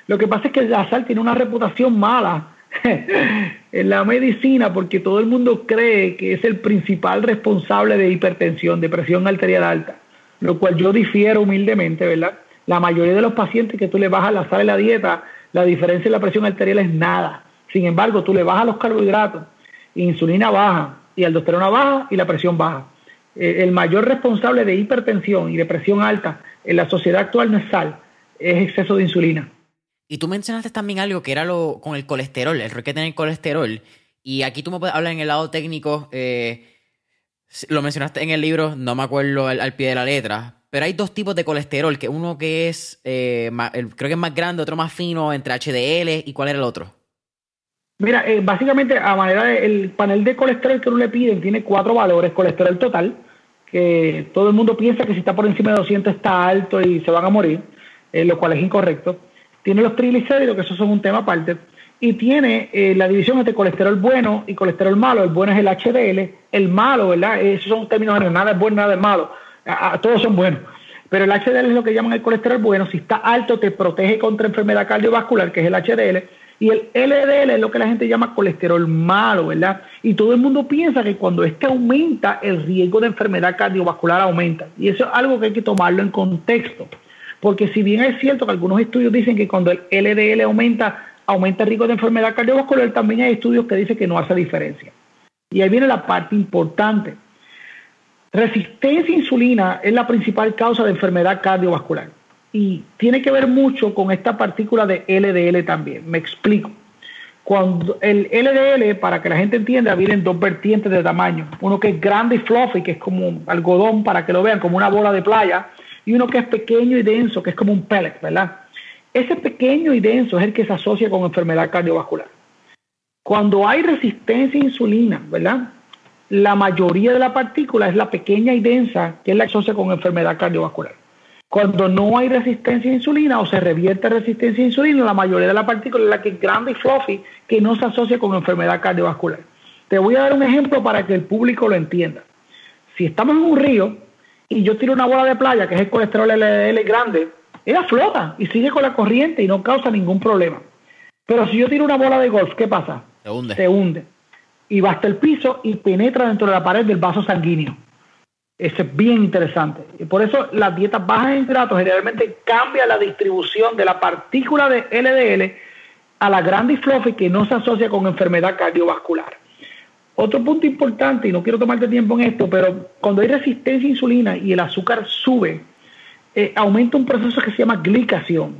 Lo que pasa es que la sal tiene una reputación mala (laughs) en la medicina porque todo el mundo cree que es el principal responsable de hipertensión, de presión arterial alta lo cual yo difiero humildemente, ¿verdad? La mayoría de los pacientes que tú le bajas la sal en la dieta, la diferencia en la presión arterial es nada. Sin embargo, tú le bajas los carbohidratos, insulina baja y aldosterona baja y la presión baja. Eh, el mayor responsable de hipertensión y de presión alta en la sociedad actual no es sal, es exceso de insulina. Y tú mencionaste también algo que era lo con el colesterol, el rol que tiene el colesterol. Y aquí tú me puedes hablar en el lado técnico. Eh, lo mencionaste en el libro, no me acuerdo al, pie de la letra, pero hay dos tipos de colesterol, que uno que es, eh, creo que es más grande, otro más fino, entre HDL, ¿y cuál era el otro? Mira, eh, básicamente a manera del panel de colesterol que uno le piden tiene cuatro valores, colesterol total, que todo el mundo piensa que si está por encima de 200 está alto y se van a morir, eh, lo cual es incorrecto. Tiene los triglicéridos, que esos son un tema aparte y tiene eh, la división entre colesterol bueno y colesterol malo. El bueno es el HDL, el malo, ¿verdad? Esos son términos nada es bueno, nada es malo. todos son buenos. Pero el HDL es lo que llaman el colesterol bueno. Si está alto, te protege contra enfermedad cardiovascular, que es el HDL. Y el LDL es lo que la gente llama colesterol malo, ¿verdad? Y todo el mundo piensa que cuando este aumenta, el riesgo de enfermedad cardiovascular aumenta. Y eso es algo que hay que tomarlo en contexto. Porque si bien es cierto que algunos estudios dicen que cuando el LDL aumenta, aumenta el riesgo de enfermedad cardiovascular, también hay estudios que dicen que no hace diferencia. Y ahí viene la parte importante. Resistencia a insulina es la principal causa de enfermedad cardiovascular y tiene que ver mucho con esta partícula de LDL también. Me explico. Cuando el LDL, para que la gente entienda, vienen dos vertientes de tamaño. Uno que es grande y fluffy, que es como un algodón, para que lo vean, como una bola de playa, y uno que es pequeño y denso, que es como un pellet, ¿verdad? Ese pequeño y denso es el que se asocia con enfermedad cardiovascular. Cuando hay resistencia a insulina, ¿verdad? La mayoría de la partícula es la pequeña y densa que es la que asocia con enfermedad cardiovascular. Cuando no hay resistencia a insulina o se revierte resistencia a insulina, la mayoría de la partícula es la que es grande y fluffy, que no se asocia con enfermedad cardiovascular. Te voy a dar un ejemplo para que el público lo entienda. Si estamos en un río y yo tiro una bola de playa, que es el colesterol LDL grande, ella flota y sigue con la corriente y no causa ningún problema. Pero si yo tiro una bola de golf, ¿qué pasa? Se hunde. Se hunde. Y va hasta el piso y penetra dentro de la pared del vaso sanguíneo. Eso es bien interesante. Y por eso las dietas bajas en hidratos generalmente cambian la distribución de la partícula de LDL a la grande y fluffy que no se asocia con enfermedad cardiovascular. Otro punto importante, y no quiero tomarte tiempo en esto, pero cuando hay resistencia a insulina y el azúcar sube, eh, aumenta un proceso que se llama glicación.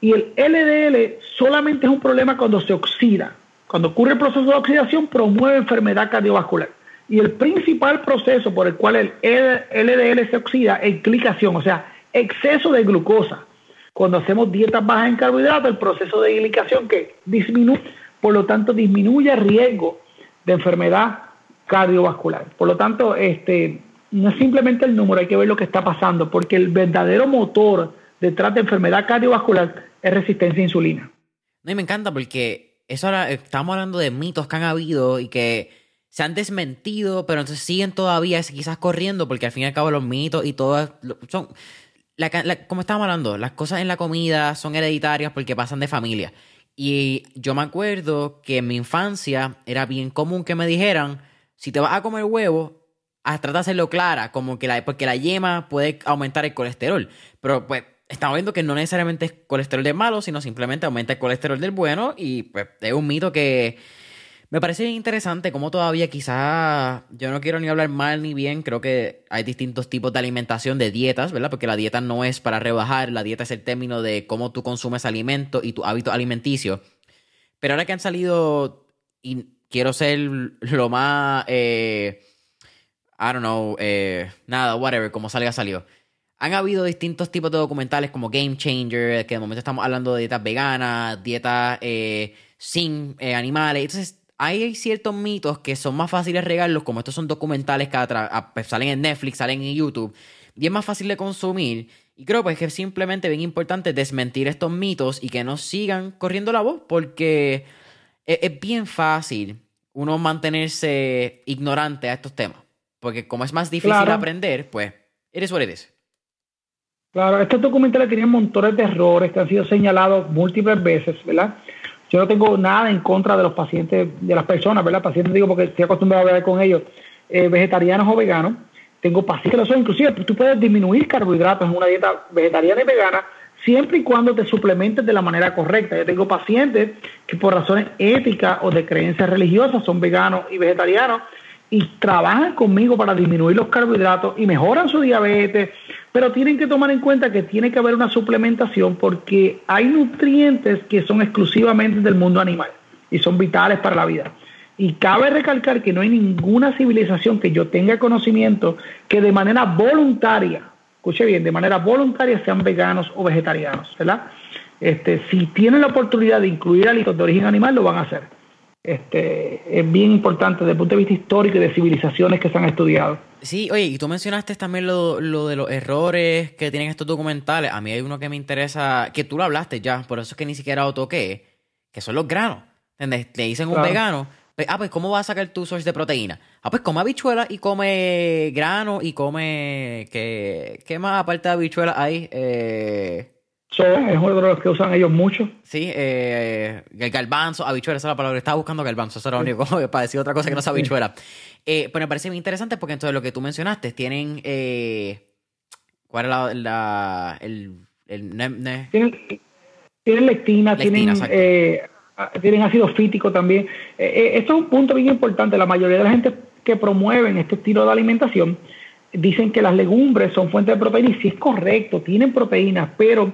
Y el LDL solamente es un problema cuando se oxida. Cuando ocurre el proceso de oxidación, promueve enfermedad cardiovascular. Y el principal proceso por el cual el LDL se oxida es glicación, o sea, exceso de glucosa. Cuando hacemos dietas bajas en carbohidratos, el proceso de glicación que disminuye, por lo tanto disminuye el riesgo de enfermedad cardiovascular. Por lo tanto, este, no es simplemente el número, hay que ver lo que está pasando, porque el verdadero motor detrás de enfermedad cardiovascular es resistencia a insulina. No, y me encanta porque eso ahora estamos hablando de mitos que han habido y que se han desmentido, pero entonces siguen todavía quizás corriendo, porque al fin y al cabo los mitos y todo son. como estábamos hablando, las cosas en la comida son hereditarias porque pasan de familia. Y yo me acuerdo que en mi infancia era bien común que me dijeran: si te vas a comer huevo, trata de hacerlo clara, como que la, porque la yema puede aumentar el colesterol. Pero pues estamos viendo que no necesariamente es colesterol de malo, sino simplemente aumenta el colesterol del bueno. Y pues es un mito que me parece interesante cómo todavía quizás, yo no quiero ni hablar mal ni bien, creo que hay distintos tipos de alimentación, de dietas, ¿verdad? Porque la dieta no es para rebajar, la dieta es el término de cómo tú consumes alimento y tu hábito alimenticio. Pero ahora que han salido, y quiero ser lo más, eh, I don't know, eh, nada, whatever, como salga salió. Han habido distintos tipos de documentales como Game Changer, que de momento estamos hablando de dietas veganas, dietas eh, sin animales. Entonces, hay ciertos mitos que son más fáciles regarlos, como estos son documentales que pues, salen en Netflix, salen en YouTube, y es más fácil de consumir. Y creo pues que es simplemente bien importante desmentir estos mitos y que no sigan corriendo la voz, porque es, bien fácil uno mantenerse ignorante a estos temas. Porque como es más difícil aprender, pues, eres what it is. Claro, estos documentales tienen montones de errores que han sido señalados múltiples veces, ¿verdad? Yo no tengo nada en contra de los pacientes, de las personas, ¿verdad? Pacientes digo porque estoy acostumbrado a hablar con ellos, eh, vegetarianos o veganos. Tengo pacientes que lo son, inclusive tú puedes disminuir carbohidratos en una dieta vegetariana y vegana siempre y cuando te suplementes de la manera correcta. Yo tengo pacientes que por razones éticas o de creencias religiosas son veganos y vegetarianos y trabajan conmigo para disminuir los carbohidratos y mejoran su diabetes, pero tienen que tomar en cuenta que tiene que haber una suplementación porque hay nutrientes que son exclusivamente del mundo animal y son vitales para la vida. Y cabe recalcar que no hay ninguna civilización que yo tenga conocimiento que de manera voluntaria, escuche bien, de manera voluntaria sean veganos o vegetarianos, ¿verdad? Este, si tienen la oportunidad de incluir alimentos de origen animal, lo van a hacer este, es bien importante desde el punto de vista histórico y de civilizaciones que se han estudiado. Sí, oye, y tú mencionaste también lo, lo, de los errores que tienen estos documentales. A mí hay uno que me interesa, que tú lo hablaste ya, por eso es que ni siquiera lo toqué, que son los granos. ¿Entendés? Le dicen un vegano, pues, ah, pues ¿cómo vas a sacar tu source de proteína? Ah, pues come habichuelas y come grano y come... ¿Qué, qué más aparte de habichuelas hay? Eh es uno de los que usan ellos mucho. Sí, eh, el galbanzo, habichuela, esa es la palabra. Estaba buscando galbanzo, eso era lo único (laughs) para decir otra cosa que no sea habichuela. Eh, pero me parece muy interesante porque entonces lo que tú mencionaste, tienen. Eh, ¿Cuál es la. el, el Tienen, lectina, tienen, eh, tienen ácido fítico también. esto es un punto bien importante. La mayoría de la gente que promueven este estilo de alimentación dicen que las legumbres son fuentes de proteína y sí es correcto, tienen proteínas, pero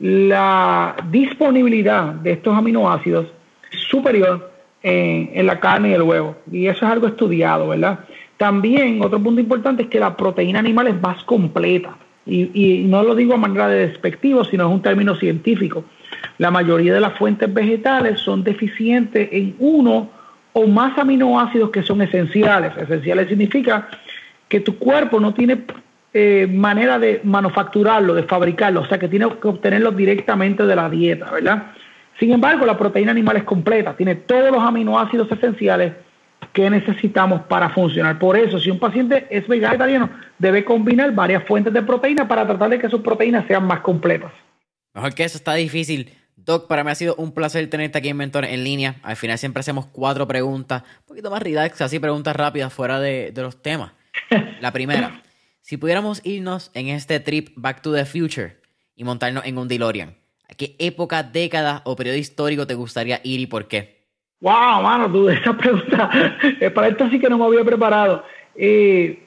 la disponibilidad de estos aminoácidos superior en, la carne y el huevo. Y eso es algo estudiado, ¿verdad? También otro punto importante es que la proteína animal es más completa. Y, no lo digo a manera de despectivo, sino es un término científico. La mayoría de las fuentes vegetales son deficientes en uno o más aminoácidos que son esenciales. Esenciales significa que tu cuerpo no tiene eh, manera de manufacturarlo, de fabricarlo, o sea que tiene que obtenerlo directamente de la dieta, ¿verdad? Sin embargo, la proteína animal es completa, tiene todos los aminoácidos esenciales que necesitamos para funcionar. Por eso, si un paciente es vegetariano, debe combinar varias fuentes de proteína para tratar de que sus proteínas sean más completas. Mejor que eso está difícil. Doc, para mí ha sido un placer tenerte aquí en Mentor en línea. Al final siempre hacemos cuatro preguntas, un poquito más relax, así preguntas rápidas fuera de, de los temas. La primera, (laughs) si pudiéramos irnos en este trip Back to the Future y montarnos en un DeLorean, ¿a qué época, década o periodo histórico te gustaría ir y por qué? Wow, mano, tú, (laughs) esa pregunta, eh, para esto sí que no me había preparado. Eh,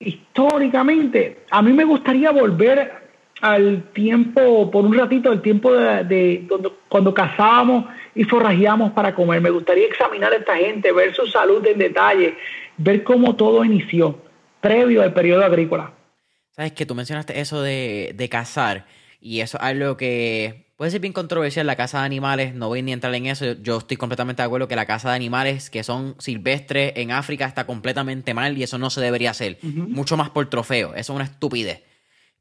históricamente, a mí me gustaría volver al tiempo, por un ratito, el tiempo de, cuando cazábamos y forrajeamos para comer. Me gustaría examinar a esta gente, ver su salud en detalle, ver cómo todo inició, previo al periodo agrícola. Sabes que tú mencionaste eso de, de cazar, y eso es algo que puede ser bien controversial, la caza de animales, no voy ni a entrar en eso, yo estoy completamente de acuerdo que la caza de animales que son silvestres en África está completamente mal y eso no se debería hacer, mucho más por trofeo, eso es una estupidez.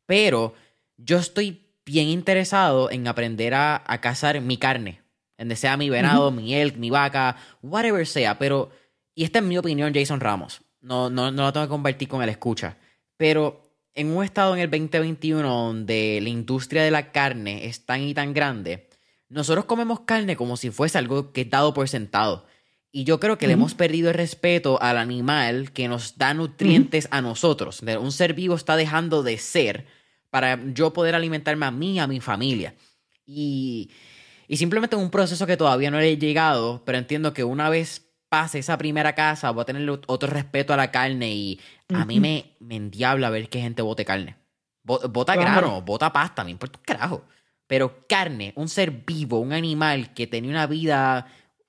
Pero yo estoy bien interesado en aprender a, cazar mi carne, en sea mi venado, mi elk, mi vaca, whatever sea, pero, y esta es mi opinión, Jason Ramos, no, no, no la tengo que compartir con el escucha, pero en un estado en el 2021 donde la industria de la carne es tan y tan grande, nosotros comemos carne como si fuese algo que es dado por sentado. Y yo creo que le hemos perdido el respeto al animal que nos da nutrientes a nosotros. Un ser vivo está dejando de ser para yo poder alimentarme a mí, a mi familia. Y, y simplemente un proceso que todavía no he llegado, pero entiendo que una vez pase esa primera casa, voy a tener otro respeto a la carne y a mí me, me endiabla ver que gente bote carne. Bota grano, bota pasta, me importa un carajo. Pero carne, un ser vivo, un animal que tenía una vida,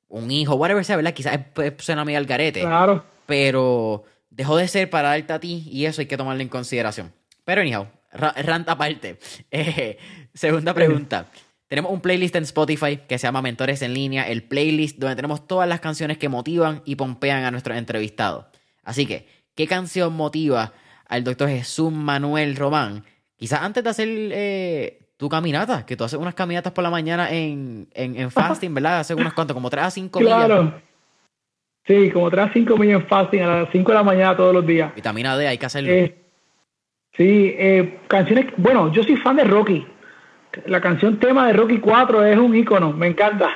un hijo, whatever sea, ¿verdad? Quizás suena medio al garete. Claro. Pero dejó de ser para darte a ti y eso hay que tomarlo en consideración. Pero anyhow, ranta aparte. (laughs) Eh, segunda pregunta. Tenemos un playlist en Spotify que se llama Mentores en línea, el playlist donde tenemos todas las canciones que motivan y pompean a nuestros entrevistados. Así que, ¿qué canción motiva al doctor Jesús Manuel Román? Quizás antes de hacer eh, tu caminata, que tú haces unas caminatas por la mañana en, en, fasting, ¿verdad? Haces unas cuantas, como 3 a 5 claro. Sí, como 3 a 5 millas en fasting a las 5 de la mañana todos los días. Vitamina D, hay que hacerlo. Eh, sí, eh, canciones, bueno, yo soy fan de Rocky. La canción tema de Rocky 4 es un icono, me encanta.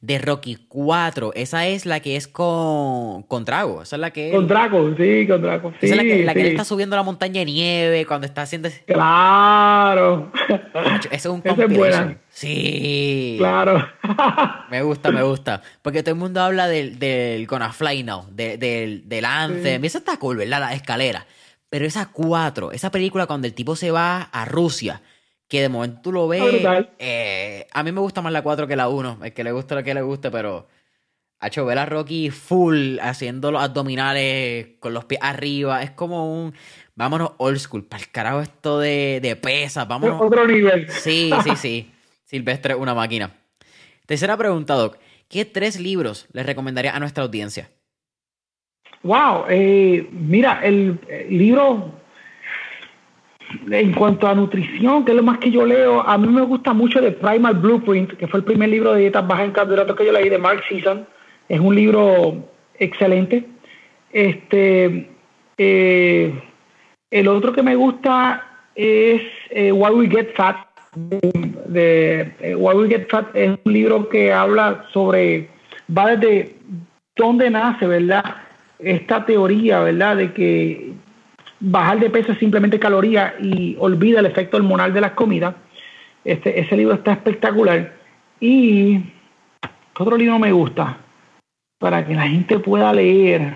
De Rocky 4, esa es la que es con, con Drago, esa es la que... Con Drago, sí, con Drago. Sí, esa es la que, la que él está subiendo la montaña de nieve cuando está haciendo... Claro. Eso es un (laughs) esa es buena. Sí. Claro. (laughs) me gusta, me gusta. Porque todo el mundo habla del, del Gonna Fly Now, del, del Anthem. Sí. Esa está cool, ¿verdad? La escalera. Pero esa 4, esa película cuando el tipo se va a Rusia que de momento tú lo ves. Eh, a mí me gusta más la 4 que la 1. El que le gusta lo que le guste, pero. Ha hecho ver a Rocky full haciendo los abdominales con los pies arriba. Es como un. Vámonos old school. Para el carajo esto de, de pesas. Vámonos. Otro nivel. Sí, sí, sí. (laughs) Silvestre, una máquina. Tercera pregunta, Doc. ¿Qué tres libros le recomendaría a nuestra audiencia? Wow, eh, mira, el libro en cuanto a nutrición, que es lo más que yo leo, a mí me gusta mucho The Primal Blueprint, que fue el primer libro de dietas bajas en carbohidratos que yo leí de Mark Season. Es un libro excelente. Este, eh, el otro que me gusta es eh, Why We Get Fat. De, eh, Why We Get Fat es un libro que habla sobre, va desde dónde nace, ¿verdad? Esta teoría, ¿verdad? De que bajar de peso es simplemente caloría y olvida el efecto hormonal de las comidas. Este, ese libro está espectacular. Y otro libro me gusta para que la gente pueda leer.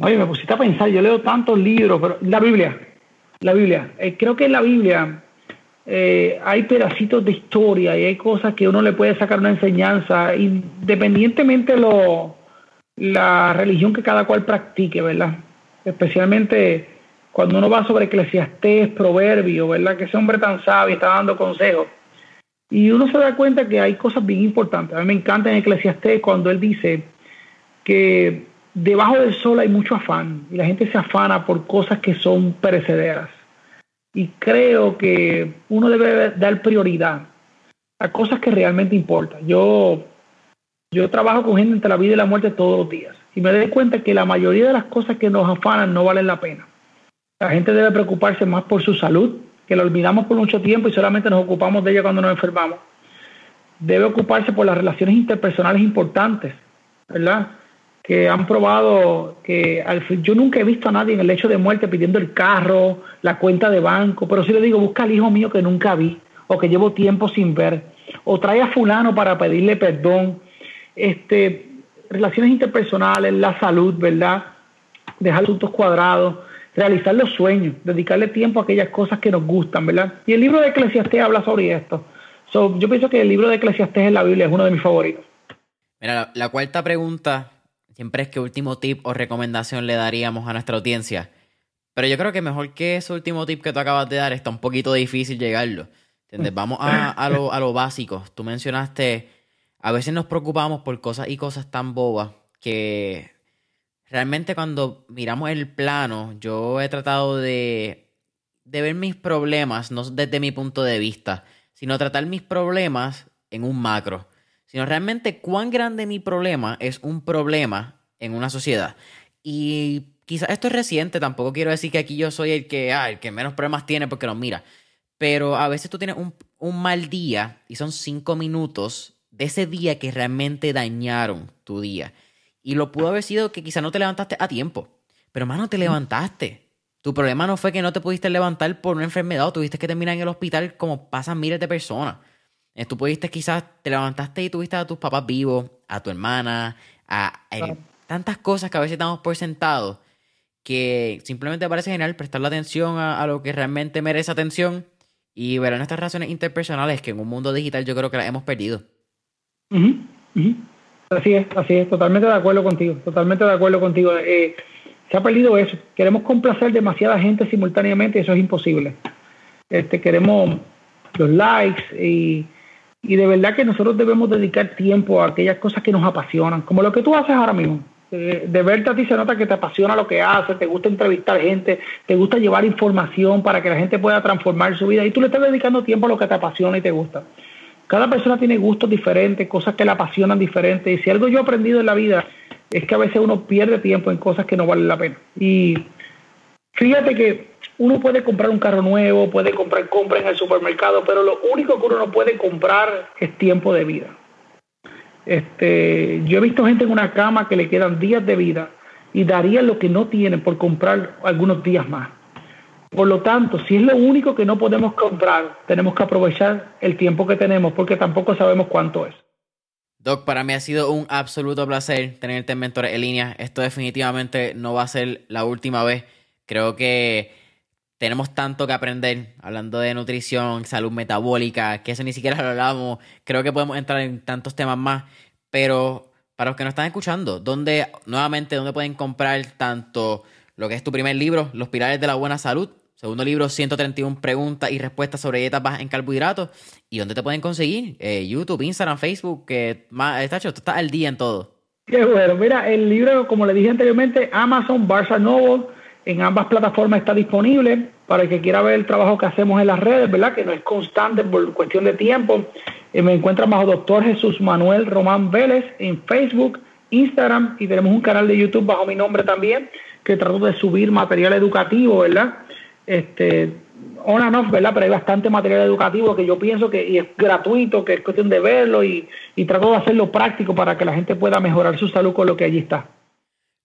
Oye, me pusiste a pensar, yo leo tantos libros, pero la Biblia, la Biblia. Eh, creo que en la Biblia eh, hay pedacitos de historia y hay cosas que uno le puede sacar una enseñanza, independientemente de lo, la religión que cada cual practique, ¿verdad? Especialmente cuando uno va sobre Eclesiastés, Proverbio, ¿verdad? Que ese hombre tan sabio está dando consejos. Y uno se da cuenta que hay cosas bien importantes. A mí me encanta en Eclesiastés cuando él dice que debajo del sol hay mucho afán y la gente se afana por cosas que son perecederas. Y creo que uno debe dar prioridad a cosas que realmente importan. Yo, yo trabajo con gente entre la vida y la muerte todos los días y me doy cuenta que la mayoría de las cosas que nos afanan no valen la pena. La gente debe preocuparse más por su salud, que la olvidamos por mucho tiempo y solamente nos ocupamos de ella cuando nos enfermamos. Debe ocuparse por las relaciones interpersonales importantes, ¿verdad? Que han probado que yo nunca he visto a nadie en el hecho de muerte pidiendo el carro, la cuenta de banco, pero si le digo, busca al hijo mío que nunca vi o que llevo tiempo sin ver, o trae a fulano para pedirle perdón. Este, relaciones interpersonales, la salud, ¿verdad? Dejar asuntos cuadrados, realizar los sueños, dedicarle tiempo a aquellas cosas que nos gustan, ¿verdad? Y el libro de Eclesiastés habla sobre esto. yo pienso que el libro de Eclesiastés en la Biblia es uno de mis favoritos. Mira, la, cuarta pregunta siempre es qué último tip o recomendación le daríamos a nuestra audiencia. Pero yo creo que mejor que ese último tip que tú acabas de dar está un poquito difícil llegarlo. ¿Entiendes? (laughs) Vamos a, a, lo, a lo básico. Tú mencionaste, a veces nos preocupamos por cosas y cosas tan bobas que realmente cuando miramos el plano, yo he tratado de, de ver mis problemas, no desde mi punto de vista, sino tratar mis problemas en un macro. Sino realmente cuán grande mi problema es un problema en una sociedad. Y quizás esto es reciente, tampoco quiero decir que aquí yo soy el que, ah, que menos problemas tiene porque nos mira. Pero a veces tú tienes un, un mal día y son cinco minutos de ese día que realmente dañaron tu día. Y lo pudo haber sido que quizá no te levantaste a tiempo. Pero, hermano, te levantaste. Tu problema no fue que no te pudiste levantar por una enfermedad o tuviste que terminar en el hospital como pasan miles de personas. Eh, tú pudiste quizás, te levantaste y tuviste a tus papás vivos, a tu hermana, a, tantas cosas que a veces damos por sentado que simplemente parece genial prestarle atención a, lo que realmente merece atención y ver nuestras relaciones interpersonales que en un mundo digital yo creo que las hemos perdido. Así es, así es, totalmente de acuerdo contigo, totalmente de acuerdo contigo. Eh, se ha perdido eso. Queremos complacer demasiada gente simultáneamente y eso es imposible. Este, queremos los likes y, y de verdad que nosotros debemos dedicar tiempo a aquellas cosas que nos apasionan, como lo que tú haces ahora mismo. de verte a ti se nota que te apasiona lo que haces, te gusta entrevistar gente, te gusta llevar información para que la gente pueda transformar su vida y tú le estás dedicando tiempo a lo que te apasiona y te gusta. Cada persona tiene gustos diferentes, cosas que le apasionan diferentes. Y si algo yo he aprendido en la vida es que a veces uno pierde tiempo en cosas que no valen la pena. Y fíjate que uno puede comprar un carro nuevo, puede comprar compra en el supermercado, pero lo único que uno no puede comprar es tiempo de vida. Este, yo he visto gente en una cama que le quedan días de vida y daría lo que no tienen por comprar algunos días más. Por lo tanto, si es lo único que no podemos comprar, tenemos que aprovechar el tiempo que tenemos porque tampoco sabemos cuánto es. Doc, para mí ha sido un absoluto placer tenerte en Mentores en Línea. Esto definitivamente no va a ser la última vez. Creo que tenemos tanto que aprender hablando de nutrición, salud metabólica, que eso ni siquiera lo hablamos. Creo que podemos entrar en tantos temas más. Pero para los que nos están escuchando, ¿dónde, nuevamente, dónde pueden comprar tanto lo que es tu primer libro, Los Pilares de la Buena Salud. Segundo libro, 131 preguntas y respuestas sobre dietas bajas en carbohidratos. ¿Y dónde te pueden conseguir? Eh, YouTube, Instagram, Facebook, que más, hecho, tú estás al día en todo. Qué bueno, mira, el libro, como le dije anteriormente, Amazon, Barça Noble, en ambas plataformas está disponible para el que quiera ver el trabajo que hacemos en las redes, ¿verdad? Que no es constante por cuestión de tiempo. Eh, me encuentran bajo Doctor Jesús Manuel Román Vélez en Facebook, Instagram y tenemos un canal de YouTube bajo mi nombre también que trato de subir material educativo, ¿verdad? Este, on and off, ¿verdad? Pero hay bastante material educativo que yo pienso que y es gratuito, que es cuestión de verlo y, y trato de hacerlo práctico para que la gente pueda mejorar su salud con lo que allí está.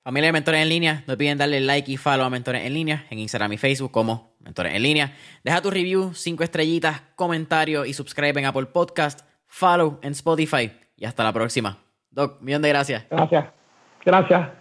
Familia de Mentores en Línea, no olviden darle like y follow a Mentores en Línea en Instagram y Facebook como Mentores en Línea. Deja tu review, cinco estrellitas, comentario y subscribe en Apple Podcast, follow en Spotify y hasta la próxima. Doc, millón de gracias. Gracias. Gracias.